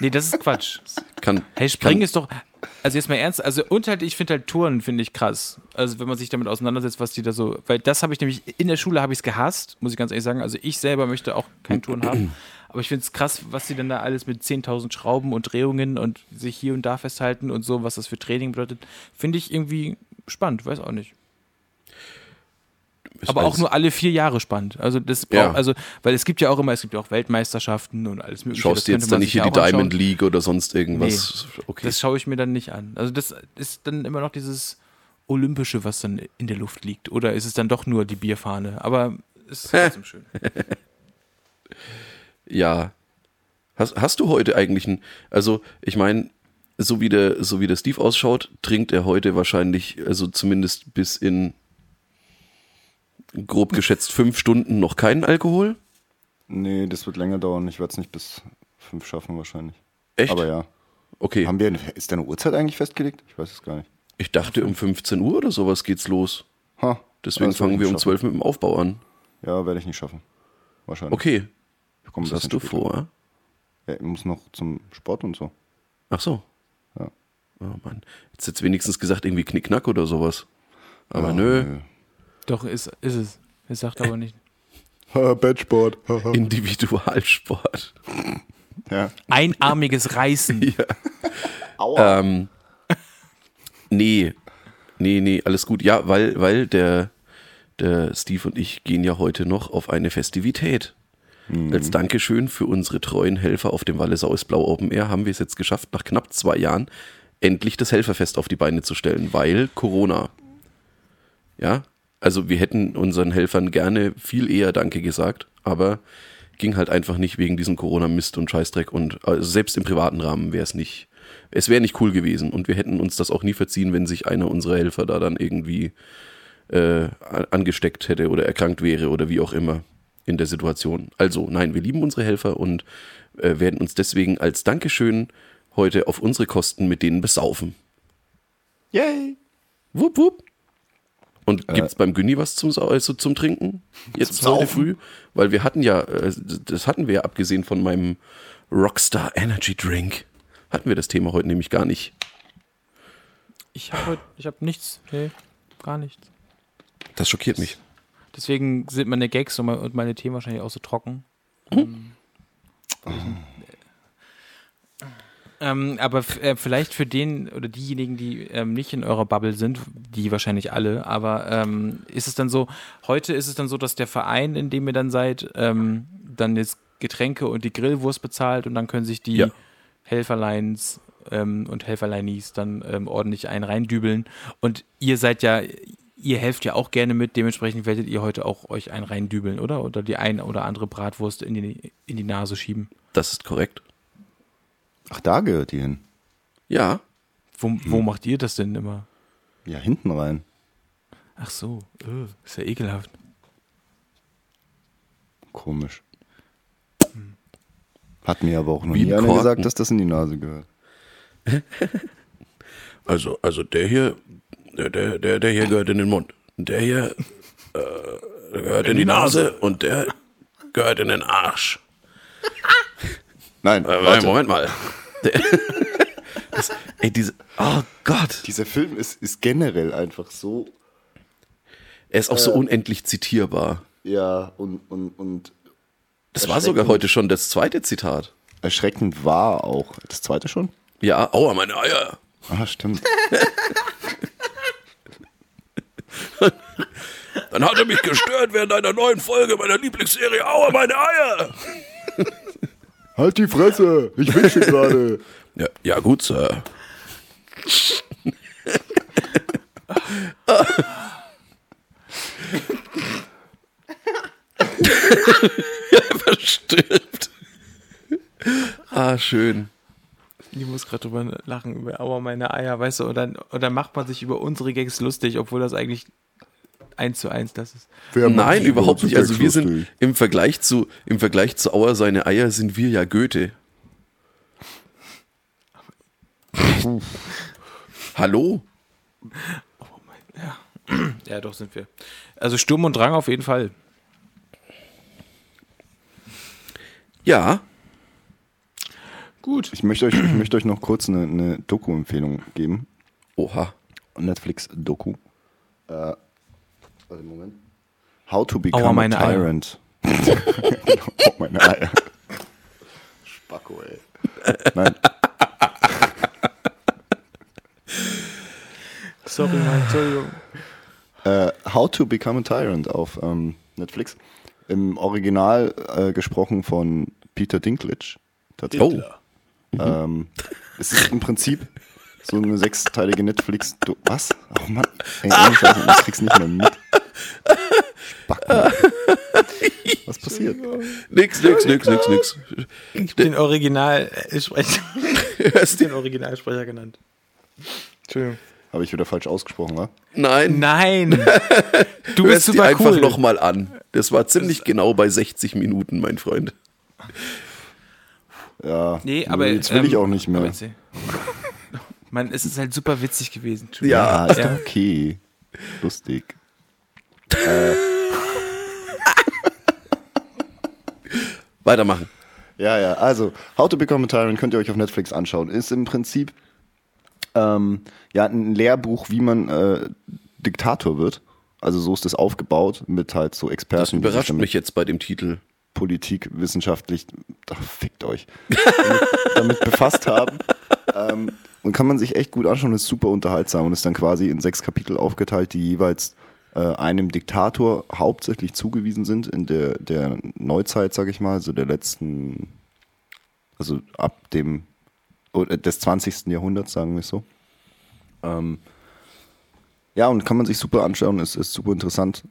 S1: Nee, das ist Quatsch.
S2: Kann,
S1: Hey, Springen
S2: kann,
S1: ist doch. also jetzt mal ernst, also und halt, ich finde halt Touren, finde ich krass. Also wenn man sich damit auseinandersetzt, was die da so, weil das habe ich nämlich, in der Schule habe ich es gehasst, muss ich ganz ehrlich sagen. Also ich selber möchte auch keine Touren haben. Aber ich finde es krass, was die denn da alles mit 10.000 Schrauben und Drehungen und sich hier und da festhalten und so, was das für Training bedeutet, finde ich irgendwie spannend, weiß auch nicht. Aber auch nur alle vier Jahre spannend. Also das braucht,
S2: Ja.
S1: also, weil es gibt ja auch immer, es gibt ja auch Weltmeisterschaften und alles mögliche.
S2: Schaust du jetzt dann nicht hier die
S1: auch anschauen.
S2: Diamond League oder sonst irgendwas? Okay.
S1: Das schaue ich mir dann nicht an. Also das ist dann immer noch dieses Olympische, was dann in der Luft liegt. Oder ist es dann doch nur die Bierfahne? Aber es ist trotzdem schön.
S2: Ja. Hast, hast du heute eigentlich ein, also ich meine, so wie der, so wie der Steve ausschaut, trinkt er heute wahrscheinlich, also zumindest bis in grob geschätzt fünf Stunden noch keinen Alkohol.
S3: Nee, das wird länger dauern. Ich werde es nicht bis fünf schaffen wahrscheinlich.
S2: Echt?
S3: Aber ja.
S2: Okay.
S3: Haben wir eine, ist deine Uhrzeit eigentlich festgelegt? Ich weiß es gar nicht.
S2: Ich dachte, um 15 Uhr oder sowas geht's los.
S3: Ha.
S2: Deswegen
S3: werd
S2: fangen wir um
S3: schaffen.
S2: 12 mit dem Aufbau an.
S3: Ja, werde ich nicht schaffen. Wahrscheinlich.
S2: Okay. Was hast du
S3: später.
S2: vor?
S3: Ja, ich muss noch zum Sport und so.
S2: Ach so.
S3: Ja.
S2: Oh Mann. Jetzt jetzt wenigstens gesagt irgendwie Knickknack oder sowas. Aber
S3: Ja,
S2: nö.
S1: Doch, ist, ist es. Es sagt aber nicht.
S3: Bettsport.
S2: Individualsport.
S3: ja.
S1: Einarmiges Reißen.
S3: Aua.
S2: Ähm, nee, nee, nee, alles gut. Ja, weil, weil der, der Steve und ich gehen ja heute noch auf eine Festivität. Als Dankeschön für unsere treuen Helfer auf dem Wallisau ist Blau Open Air haben wir es jetzt geschafft, nach knapp zwei Jahren endlich das Helferfest auf die Beine zu stellen, weil Corona. Ja, also wir hätten unseren Helfern gerne viel eher Danke gesagt, aber ging halt einfach nicht wegen diesem Corona-Mist und Scheißdreck und also selbst im privaten Rahmen wäre es nicht, es wäre nicht cool gewesen und wir hätten uns das auch nie verziehen, wenn sich einer unserer Helfer da dann irgendwie äh, angesteckt hätte oder erkrankt wäre oder wie auch immer in der Situation. Also nein, wir lieben unsere Helfer und äh, werden uns deswegen als Dankeschön heute auf unsere Kosten mit denen besaufen.
S3: Yay.
S2: Wupp, wupp. Und gibt's beim Günni was zum, also zum Trinken? Jetzt
S3: Zum
S2: heute früh? Weil wir hatten ja, äh, das hatten wir ja abgesehen von meinem Rockstar Energy Drink, hatten wir das Thema heute nämlich gar nicht.
S1: Ich habe ich hab nichts. Nee, gar nichts.
S2: Das schockiert mich.
S1: Deswegen sind meine Gags und meine, Themen wahrscheinlich auch so trocken. Ähm, aber f- äh, vielleicht für den oder diejenigen, die ähm, nicht in eurer Bubble sind, die wahrscheinlich alle, aber ähm, ist es dann so, heute ist es dann so, dass der Verein, in dem ihr dann seid, ähm, dann jetzt Getränke und die Grillwurst bezahlt und dann können sich die
S2: Ja.
S1: Helferleins ähm, und Helferleinis dann ähm, ordentlich einen reindübeln. Und ihr seid ja, ihr helft ja auch gerne mit, dementsprechend werdet ihr heute auch euch einen reindübeln, oder? Oder die ein oder andere Bratwurst in die, in die Nase schieben.
S2: Das ist korrekt.
S3: Ach, da gehört die hin.
S2: Ja,
S1: Wo, wo macht ihr das denn immer?
S3: Ja, hinten rein.
S1: Ach so, öh, ist ja ekelhaft.
S3: Komisch. Hat mir aber auch noch
S2: Wie
S3: nie einer gesagt, dass das in die Nase gehört.
S2: also, also der hier, der, der, der, der hier gehört in den Mund. Der hier äh, gehört in die Nase und der gehört in den Arsch.
S3: Nein,
S2: Äh,
S3: warte.
S2: Moment mal. Das, ey, diese, oh Gott.
S3: Dieser Film ist, ist generell einfach so,
S2: Er ist auch so unendlich zitierbar.
S3: ja, und, und, und
S2: Das war sogar heute schon das zweite Zitat.
S3: erschreckend war auch. Das zweite schon?
S2: Ja, aua, meine Eier.
S3: Ah, stimmt.
S2: Dann hat er mich gestört während einer neuen Folge meiner Lieblingsserie Aua, meine Eier.
S3: Halt die Fresse! Ich wünsche gerade.
S2: Ja, ja gut, Sir. er verstirbt. Ah, schön.
S1: Ich muss gerade drüber lachen, über Aua, meine Eier, weißt du, und dann, und dann macht man sich über unsere Gags lustig, obwohl das eigentlich eins zu eins das ist.
S3: Wer
S2: Nein, überhaupt nicht. Also wir sind im Vergleich zu im Vergleich zu Auer seine Eier sind wir ja Goethe. Hallo?
S1: Ja, doch sind wir. Also Sturm und Drang auf jeden Fall.
S2: Ja,
S1: Gut.
S3: Ich möchte euch, ich möchte euch noch kurz eine, eine Doku-Empfehlung geben.
S2: Oha.
S3: Netflix-Doku. Äh, warte, Moment. How to become
S1: Aua, meine
S3: a tyrant. oh, meine Eier. Spacko, ey. Nein,
S1: Sorry, Mann, Entschuldigung.
S3: äh, How to become a tyrant auf ähm, Netflix. Im Original äh, gesprochen von Peter Dinklage. Tatsächlich.
S2: Oh.
S3: Ähm, es ist im Prinzip so eine sechsteilige netflix -Do Was? Oh Mann. Ey, ohne Scheiße, ich krieg's nicht mehr mit. Spacko. Was passiert?
S2: Nix, nix, nix, nix, nix.
S1: Den Originalsprecher.
S2: Hörst du?
S1: den Originalsprecher genannt. Entschuldigung.
S3: Habe ich wieder falsch ausgesprochen, wa?
S2: Nein.
S1: Nein. Du bist super
S2: einfach
S1: cool.
S2: nochmal an. Das war ziemlich genau bei 60 Minuten, mein Freund.
S3: Ja.
S1: Nee, aber
S3: jetzt will ich
S1: ähm,
S3: auch nicht mehr.
S1: Mann, es ist halt super witzig gewesen.
S3: Ja, ist
S1: Ja.
S3: doch okay. Lustig.
S2: Weitermachen.
S3: Ja, ja, also How to Become a Tyrant könnt ihr euch auf Netflix anschauen. Ist im Prinzip ähm, ja ein Lehrbuch, wie man äh, Diktator wird. Also so ist das aufgebaut mit halt so Experten,
S2: Das
S3: die sich
S2: überrascht mich jetzt bei dem Titel.
S3: Politik, wissenschaftlich, ach, fickt euch, damit, damit befasst haben. Ähm, und kann man sich echt gut anschauen, ist super unterhaltsam und ist dann quasi in sechs Kapitel aufgeteilt, die jeweils äh, einem Diktator hauptsächlich zugewiesen sind in der, der Neuzeit, sag ich mal, also der letzten, also ab dem, oder des 20. Jahrhunderts, sagen wir es so. Ähm, ja, und kann man sich super anschauen, ist, ist super interessant.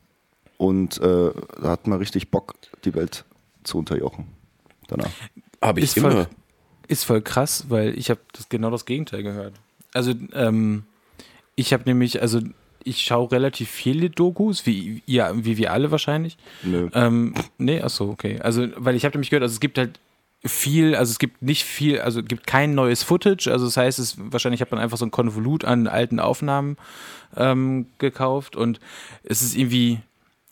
S3: Und äh, da hat man richtig Bock, die Welt zu unterjochen. Danach.
S2: Habe ich
S1: Ist
S2: immer.
S1: Ist voll krass, weil ich habe das, genau das Gegenteil gehört. Also, ähm, ich habe nämlich, also ich schaue relativ viele Dokus, wie, ja, wie wir alle wahrscheinlich.
S3: Nö.
S1: Ähm, nee, ach so, okay. Also, weil ich habe nämlich gehört, also es gibt halt viel, also es gibt nicht viel, also es gibt kein neues Footage, also das heißt, es wahrscheinlich hat man einfach so ein Konvolut an alten Aufnahmen ähm, gekauft und es ist irgendwie,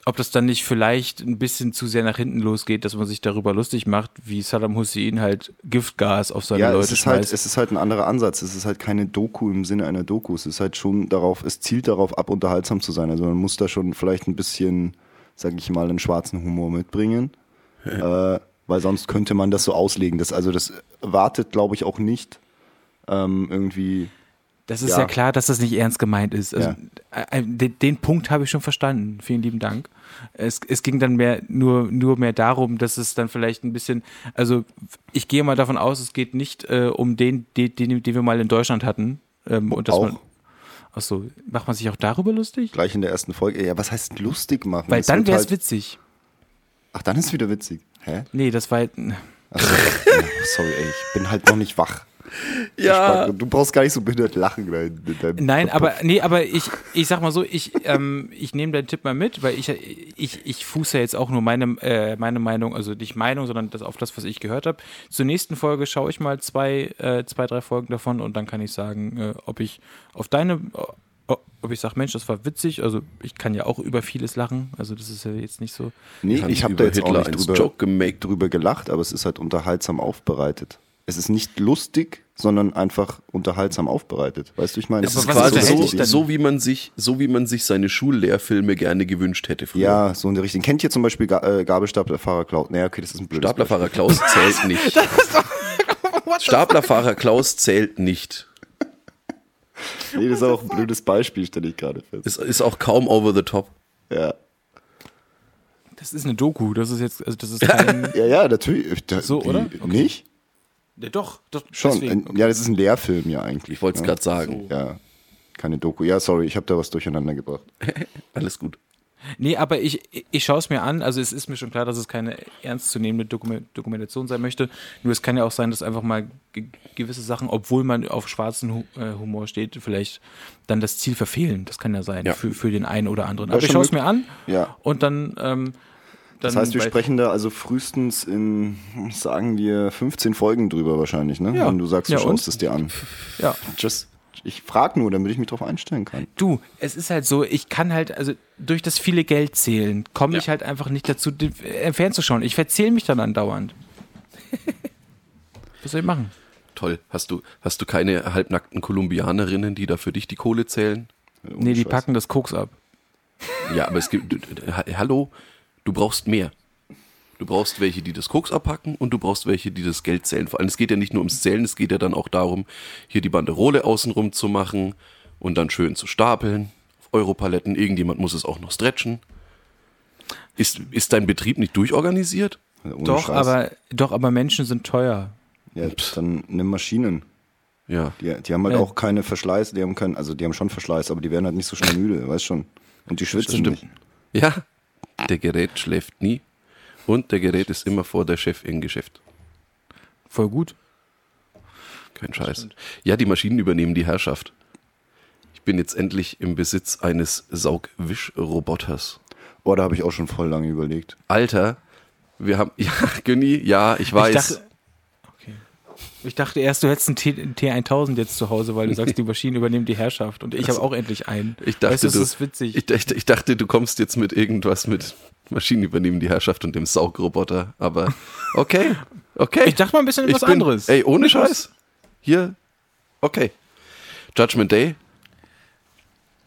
S1: ob das dann nicht vielleicht ein bisschen zu sehr nach hinten losgeht, dass man sich darüber lustig macht, wie Saddam Hussein halt Giftgas auf seine
S3: Ja,
S1: Leute
S3: es ist, halt,
S1: schmeißt.
S3: es ist halt ein anderer Ansatz. Es ist halt keine Doku im Sinne einer Doku. Es ist halt schon darauf, es zielt darauf ab, unterhaltsam zu sein. Also man muss da schon vielleicht ein bisschen, sag ich mal, einen schwarzen Humor mitbringen. Äh, weil sonst könnte man das so auslegen. Das, also das wartet, glaube ich, auch nicht ähm, irgendwie.
S1: Das ist
S3: Ja.
S1: ja. klar, dass das nicht ernst gemeint ist. Also,
S3: Ja.
S1: äh, den, den Punkt habe ich schon verstanden. Vielen lieben Dank. Es, es ging dann mehr nur, nur mehr darum, dass es dann vielleicht ein bisschen, also ich gehe mal davon aus, es geht nicht äh, um den, den, den, den wir mal in Deutschland hatten. Ähm, und dass
S3: Auch.
S1: man, ach so, macht man sich auch darüber lustig?
S3: Gleich in der ersten Folge. Ja, was heißt lustig machen?
S1: Weil
S3: Es
S1: dann wäre es
S3: halt,
S1: witzig.
S3: Ach, dann ist es wieder witzig. Hä?
S1: Nee, das war,
S3: Ach so, ja, sorry, ey, ich bin halt noch nicht wach.
S2: Ja.
S3: Du brauchst gar nicht so behindert lachen. Dein,
S1: Nein, aber nee, aber ich, ich sag mal so, ich, ähm, ich nehme deinen Tipp mal mit, weil ich, ich, ich fuße ja jetzt auch nur meine, äh, meine Meinung, also nicht Meinung, sondern das auf das, was ich gehört habe. Zur nächsten Folge schaue ich mal zwei, äh, zwei, drei Folgen davon und dann kann ich sagen, äh, ob ich auf deine, ob ich sage, Mensch, das war witzig. Also ich kann ja auch über vieles lachen. Also das ist ja jetzt nicht so.
S3: Nee,
S2: Kann
S3: ich habe da jetzt
S2: Hitler
S3: auch nicht drüber,
S2: Joke gemacht.
S3: drüber gelacht, aber es ist halt unterhaltsam aufbereitet. Es ist nicht lustig, sondern einfach unterhaltsam aufbereitet. Weißt du, ich meine,
S2: Es ist quasi so, so, wie man sich, so wie man sich seine Schullehrfilme gerne gewünscht hätte früher.
S3: ja, so in der Richtung. Kennt ihr zum Beispiel äh, Gabelstaplerfahrer Klaus? Naja, okay, das ist ein blödes
S2: Staplerfahrer Klaus zählt nicht. Staplerfahrer Klaus zählt nicht.
S3: Nee, das ist auch ein blödes Beispiel, stelle ich gerade fest.
S2: Es ist auch kaum over the top.
S3: Ja,
S1: Das ist eine Doku. Das ist jetzt, also das ist kein.
S3: ja, ja natürlich. Da,
S1: So, oder? Okay.
S3: Nicht?
S1: Ja, doch, doch.
S3: Schon.
S1: deswegen.
S3: Ein, ja, das ist ein Lehrfilm ja eigentlich.
S2: Ich wollte es
S3: ja.
S2: gerade sagen.
S3: Ja, keine Doku. Ja, sorry, ich habe da was durcheinander gebracht.
S2: Alles gut.
S1: Nee, aber ich, ich schaue es mir an. Also es ist mir schon klar, dass es keine ernstzunehmende Dokumen- Dokumentation sein möchte. Nur es kann ja auch sein, dass einfach mal ge gewisse Sachen, obwohl man auf schwarzen Hu äh, Humor steht, vielleicht dann das Ziel verfehlen. Das kann ja sein
S2: Ja.
S1: Für, für den einen oder anderen. Aber ich schaue es mir an
S3: Ja.
S1: und dann. Ähm, dann
S3: Das heißt, wir sprechen da also frühestens in, sagen wir, 15 Folgen drüber wahrscheinlich, ne?
S1: Ja.
S3: Wenn du sagst, du
S1: Ja, und?
S3: schaust es dir an.
S1: Ja.
S3: Just, ich frage nur, damit ich mich drauf einstellen kann.
S1: Du, es ist halt so, ich kann halt, also durch das viele Geld zählen, komme
S2: Ja.
S1: ich halt einfach nicht dazu, äh, fernzuschauen. Ich verzähle mich dann andauernd. Was soll ich machen?
S2: Toll. Hast du, hast du keine halbnackten Kolumbianerinnen, die da für dich die Kohle zählen?
S1: Nee, die packen das Koks ab.
S2: Ja, aber es gibt. Hallo, du brauchst mehr. Du brauchst welche, die das Koks abpacken und du brauchst welche, die das Geld zählen. Vor allem, es geht ja nicht nur ums Zählen, es geht ja dann auch darum, hier die Banderole außenrum zu machen und dann schön zu stapeln. Auf Europaletten. Irgendjemand muss es auch noch stretchen. Ist, ist dein Betrieb nicht durchorganisiert?
S3: Ohne
S1: Doch,
S3: Scheiß.
S1: aber doch, aber Menschen sind teuer.
S3: Ja, dann nimm Maschinen.
S2: Ja.
S3: Die, die haben halt
S1: Ja.
S3: auch keine Verschleiß, die haben keinen, also die haben schon Verschleiß, aber die werden halt nicht so schnell müde, weißt schon. Und die schwitzen
S2: stimmt.
S3: nicht.
S2: Ja, der Gerät schläft nie und der Gerät ist immer vor der Chef im Geschäft.
S1: Voll gut.
S2: Kein Scheiß. Ja, die Maschinen übernehmen die Herrschaft. Ich bin jetzt endlich im Besitz eines Saugwischroboters.
S3: Oh, da habe ich auch schon voll lange überlegt.
S2: Alter, wir haben, ja, Günni, ja, ich weiß.
S1: Ich dachte. Ich dachte erst, du hättest einen T, einen T1000 jetzt zu Hause, weil du sagst, die Maschinen übernehmen die Herrschaft. Und ich habe auch endlich einen.
S2: ich dachte,
S1: weißt du, das
S2: du,
S1: ist witzig.
S2: Ich, ich, ich dachte, du kommst jetzt mit irgendwas mit Maschinen übernehmen die Herrschaft und dem Saugroboter, aber okay, okay.
S1: Ich dachte mal ein bisschen
S2: Ich
S1: was
S2: bin,
S1: anderes.
S2: Ey, ohne Scheiß. Hier, okay. Judgment Day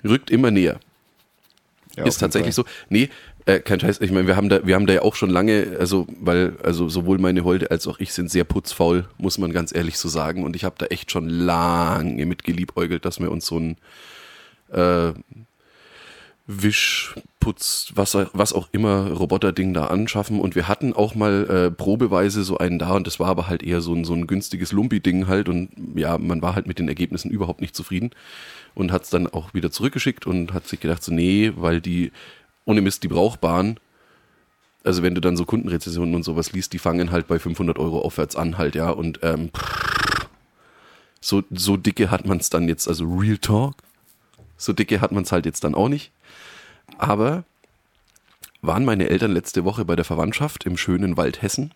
S2: rückt immer näher.
S3: Ja,
S2: ist tatsächlich so. Nee, äh, kein Scheiß. Ich meine, wir haben da, wir haben da ja auch schon lange, also, weil, also sowohl meine Holde als auch ich sind sehr putzfaul, muss man ganz ehrlich so sagen. Und ich habe da echt schon lange mit geliebäugelt, dass wir uns so ein äh, Wisch, Putz, was, was auch immer Roboterding da anschaffen. Und wir hatten auch mal äh, probeweise so einen da und das war aber halt eher so ein, so ein günstiges Lumpi-Ding halt. Und ja, man war halt mit den Ergebnissen überhaupt nicht zufrieden und hat es dann auch wieder zurückgeschickt und hat sich gedacht, so, nee, weil die, ohne Mist, die brauchbaren, also wenn du dann so Kundenrezessionen und sowas liest, die fangen halt bei 500 Euro aufwärts an halt, ja, und ähm, so, so dicke hat man es dann jetzt, also Real Talk, so dicke hat man es halt jetzt dann auch nicht. Aber waren meine Eltern letzte Woche bei der Verwandtschaft im schönen Wald Hessen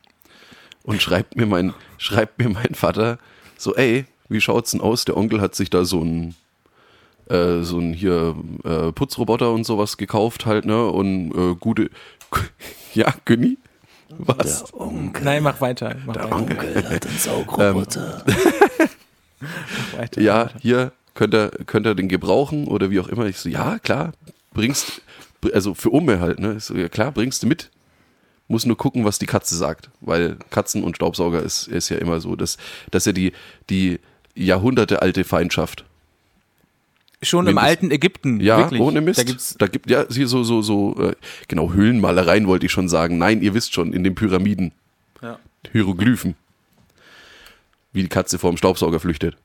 S2: und schreibt mir mein, schreibt mir mein Vater so, ey, wie schaut's denn aus? Der Onkel hat sich da so ein äh, so ein hier äh, Putzroboter und sowas gekauft halt, ne? Und äh, gute Ja, Günni? Was?
S1: Nein, mach weiter. Mach weiter.
S3: Onkel hat einen Saugroboter.
S1: Mach weiter.
S2: ja, hier könnt ihr, könnt ihr den gebrauchen oder wie auch immer. Ich so, ja, klar, bringst, also für Umme halt, ne? Ich so, ja klar, bringst du mit. Muss nur gucken, was die Katze sagt, weil Katzen und Staubsauger ist, ist ja immer so, dass, dass ja die, die jahrhundertealte Feindschaft.
S1: Schon im alten Ägypten.
S2: Ja,
S1: wirklich.
S2: ohne Mist.
S1: Da gibt's
S2: da gibt ja sie so so so äh, genau Höhlenmalereien wollte ich schon sagen. Nein, ihr wisst schon in den Pyramiden
S1: ja.
S2: Hieroglyphen, wie die Katze vor dem Staubsauger flüchtet.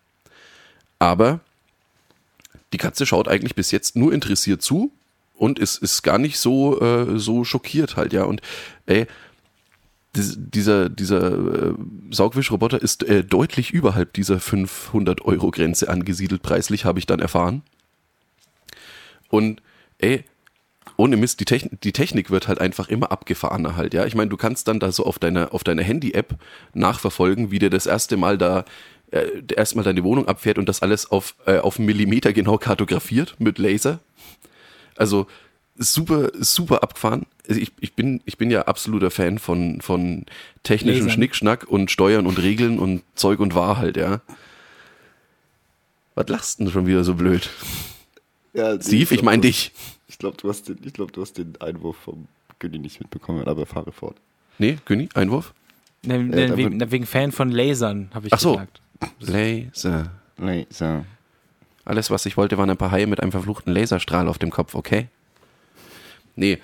S2: Aber die Katze schaut eigentlich bis jetzt nur interessiert zu und ist, ist gar nicht so, äh, so schockiert halt, ja. Und ey, dieser, dieser äh, Saugwischroboter ist äh, deutlich überhalb dieser 500-Euro-Grenze angesiedelt, preislich, habe ich dann erfahren. Und ey, ohne Mist, die, Techn die Technik wird halt einfach immer abgefahrener halt, ja. Ich meine, du kannst dann da so auf deiner, auf deiner Handy-App nachverfolgen, wie dir das erste Mal da äh, erstmal deine Wohnung abfährt und das alles auf, äh, auf einen Millimeter genau kartografiert mit Laser. Also super, super abgefahren. Also ich, ich, bin, ich bin ja absoluter Fan von, von technischem
S1: Lasern.
S2: Schnickschnack und Steuern und Regeln und Zeug und Wahr halt, ja. Was lachst denn schon wieder so blöd?
S3: Ja,
S2: Steve, ich meine dich.
S3: Ich glaube, du, hast den- ich glaub, du hast den Einwurf vom Günni nicht mitbekommen, aber fahre fort.
S2: Nee, Günni, Einwurf?
S1: Ne,
S3: da
S1: ne, wegen, wegen Fan von Lasern, habe ich
S2: Ach so.
S1: gesagt.
S2: Laser.
S3: Nee, so.
S2: Alles, was ich wollte, waren ein paar Haie mit einem verfluchten Laserstrahl auf dem Kopf, okay? Nee.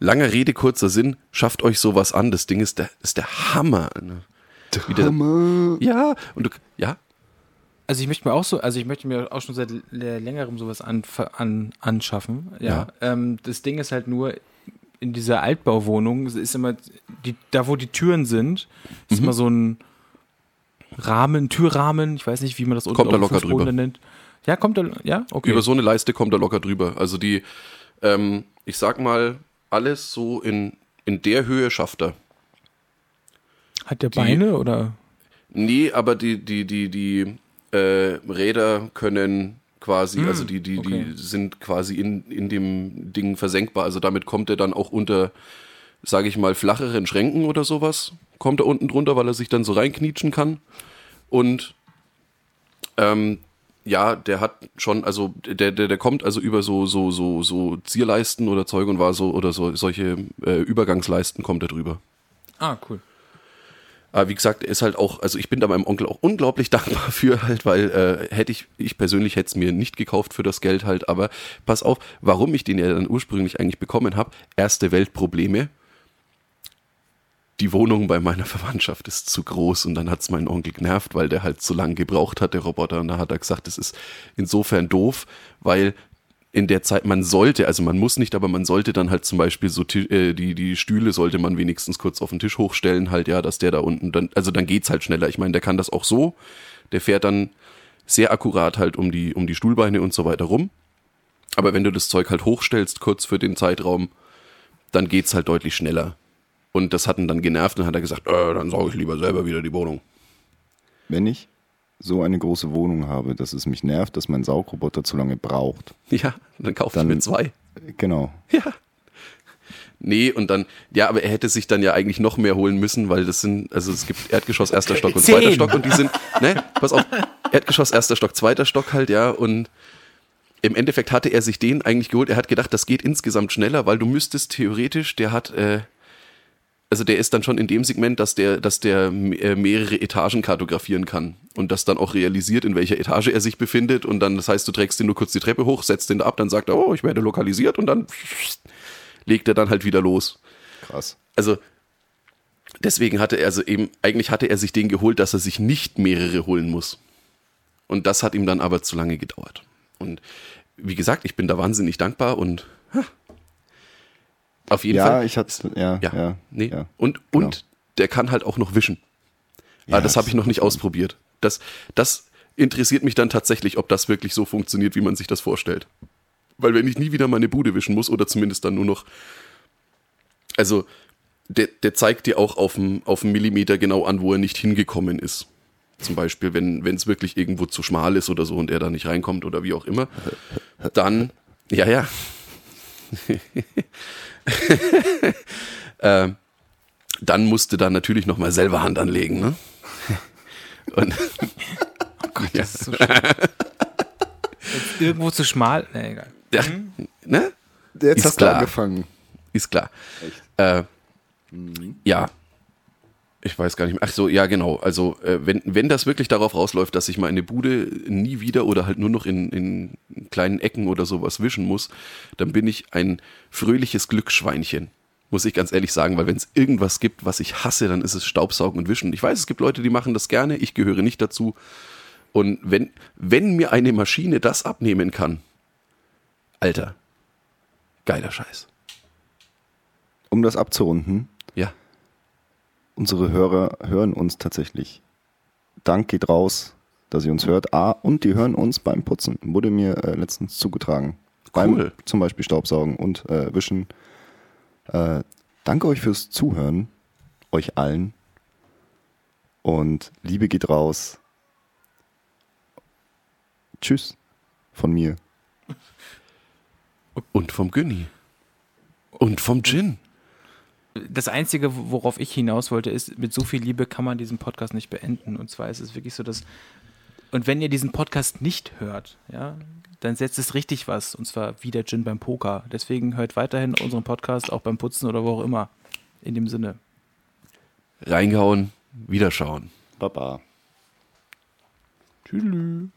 S2: Langer Rede, kurzer Sinn, schafft euch sowas an. Das Ding ist der, ist der Hammer. Ne? Wie der-
S3: Hammer.
S2: Ja, und du, ja,
S1: Also ich möchte mir auch so, also ich möchte mir auch schon seit längerem sowas an, an, anschaffen. Ja. Ähm, das Ding ist halt nur, in dieser Altbauwohnung ist immer, die, da wo die Türen sind,
S2: Mhm.
S1: ist immer so ein Rahmen, Türrahmen, ich weiß nicht, wie man das unten
S2: Kommt da locker drüber.
S1: nennt. Ja, kommt da, ja, okay.
S2: über so eine Leiste kommt er locker drüber. Also die, ähm, ich sag mal, alles so in, in der Höhe schafft er.
S1: Hat der Beine oder?
S2: Nee, aber die, die, die, die äh, Räder können quasi, also die, die,
S1: okay.
S2: die sind quasi in, in dem Ding versenkbar. Also damit kommt er dann auch unter, sage ich mal, flacheren Schränken oder sowas. Kommt er unten drunter, weil er sich dann so reinknietschen kann. Und ähm, ja, der hat schon, also der, der, der kommt also über so, so, so, so Zierleisten oder Zeug und war so, oder so solche äh, Übergangsleisten kommt er drüber.
S1: Ah, cool.
S2: Aber wie gesagt, er ist halt auch, also ich bin da meinem Onkel auch unglaublich dankbar für halt, weil äh, hätte ich, ich persönlich hätte es mir nicht gekauft für das Geld halt, aber pass auf, warum ich den ja dann ursprünglich eigentlich bekommen habe, erste Weltprobleme. Die Wohnung bei meiner Verwandtschaft ist zu groß und dann hat's meinen Onkel genervt, weil der halt zu lange gebraucht hat, der Roboter. Und da hat er gesagt, das ist insofern doof, weil in der Zeit, man sollte, also man muss nicht, aber man sollte dann halt zum Beispiel so äh, die, die Stühle sollte man wenigstens kurz auf den Tisch hochstellen, halt, ja, dass der da unten dann, also dann geht's halt schneller. Ich meine, der kann das auch so. Der fährt dann sehr akkurat halt um die, um die Stuhlbeine und so weiter rum. Aber wenn du das Zeug halt hochstellst, kurz für den Zeitraum, dann geht's halt deutlich schneller. Und das hat ihn dann genervt und hat er gesagt, äh, dann sauge ich lieber selber wieder die Wohnung.
S3: Wenn ich so eine große Wohnung habe, dass es mich nervt, dass mein Saugroboter zu lange braucht.
S2: Ja, dann kauft ich
S3: Dann-
S2: mir zwei.
S3: Genau.
S2: Ja. Nee, und dann, ja, aber er hätte sich dann ja eigentlich noch mehr holen müssen, weil das sind, also es gibt Erdgeschoss, erster Stock und
S1: Zehn.
S2: zweiter Stock und die sind, ne, pass auf, Erdgeschoss, erster Stock, zweiter Stock halt, ja, und im Endeffekt hatte er sich den eigentlich geholt, er hat gedacht, das geht insgesamt schneller, weil du müsstest theoretisch, der hat, äh, also der ist dann schon in dem Segment, dass der, dass der äh, mehrere Etagen kartografieren kann und das dann auch realisiert, in welcher Etage er sich befindet und dann, das heißt, du trägst den nur kurz die Treppe hoch, setzt den da ab, dann sagt er, oh, ich werde lokalisiert und dann legt er dann halt wieder los.
S3: Krass.
S2: Also deswegen hatte er also eben, eigentlich hatte er sich den geholt, dass er sich nicht mehrere holen muss. Und das hat ihm dann aber zu lange gedauert. Und wie gesagt, ich bin da wahnsinnig dankbar und ha, auf jeden
S3: Ja,
S2: Fall.
S3: ich hatte, ja,
S2: ja,
S3: ja,
S2: nee.
S3: ja.
S2: Und,
S3: genau.
S2: und der kann halt auch noch wischen.
S3: Ja,
S2: Aber das habe ich noch nicht ausprobiert. Das, das interessiert mich dann tatsächlich, ob das wirklich so funktioniert, wie man sich das vorstellt. Weil wenn ich nie wieder meine Bude wischen muss oder zumindest dann nur noch, also der, der zeigt dir auch auf dem, auf dem Millimeter genau an, wo er nicht hingekommen ist. Zum Beispiel, wenn es wirklich irgendwo zu schmal ist oder so und er da nicht reinkommt oder wie auch immer, dann, ja, ja. äh, dann musste da natürlich nochmal selber Hand anlegen, ne? Und ja,
S1: Das ist so schön. Jetzt irgendwo zu schmal. Nee, egal.
S2: ja, ne?
S3: Jetzt
S2: Ist
S3: hast
S2: klar.
S3: du angefangen.
S2: Ist klar. Äh, ja. Ich weiß gar nicht mehr. Ach so, ja, genau. Also, äh, wenn, wenn das wirklich darauf rausläuft, dass ich meine Bude nie wieder oder halt nur noch in, in kleinen Ecken oder sowas wischen muss, dann bin ich ein fröhliches Glücksschweinchen. Muss ich ganz ehrlich sagen, weil wenn es irgendwas gibt, was ich hasse, dann ist es Staubsaugen und Wischen. Ich weiß, es gibt Leute, die machen das gerne. Ich gehöre nicht dazu. Und wenn, wenn mir eine Maschine das abnehmen kann, Alter, geiler Scheiß.
S3: Um das abzurunden. Unsere Hörer hören uns tatsächlich. Dank geht raus, dass ihr uns hört. A, und die hören uns beim Putzen. Wurde mir äh, letztens zugetragen. Beim
S2: Cool.
S3: zum Beispiel Staubsaugen und äh, Wischen. Äh, danke euch fürs Zuhören. Euch allen. Und Liebe geht raus. Tschüss von mir.
S2: Und vom Günni. Und vom Gin
S1: das Einzige, worauf ich hinaus wollte, ist, mit so viel Liebe kann man diesen Podcast nicht beenden. Und zwar ist es wirklich so, dass. Und wenn ihr diesen Podcast nicht hört, ja, dann setzt es richtig was. Und zwar wie der Gin beim Poker. Deswegen hört weiterhin unseren Podcast, auch beim Putzen oder wo auch immer. In dem Sinne.
S2: Reingehauen, wiederschauen.
S3: Baba.
S1: Tschüss.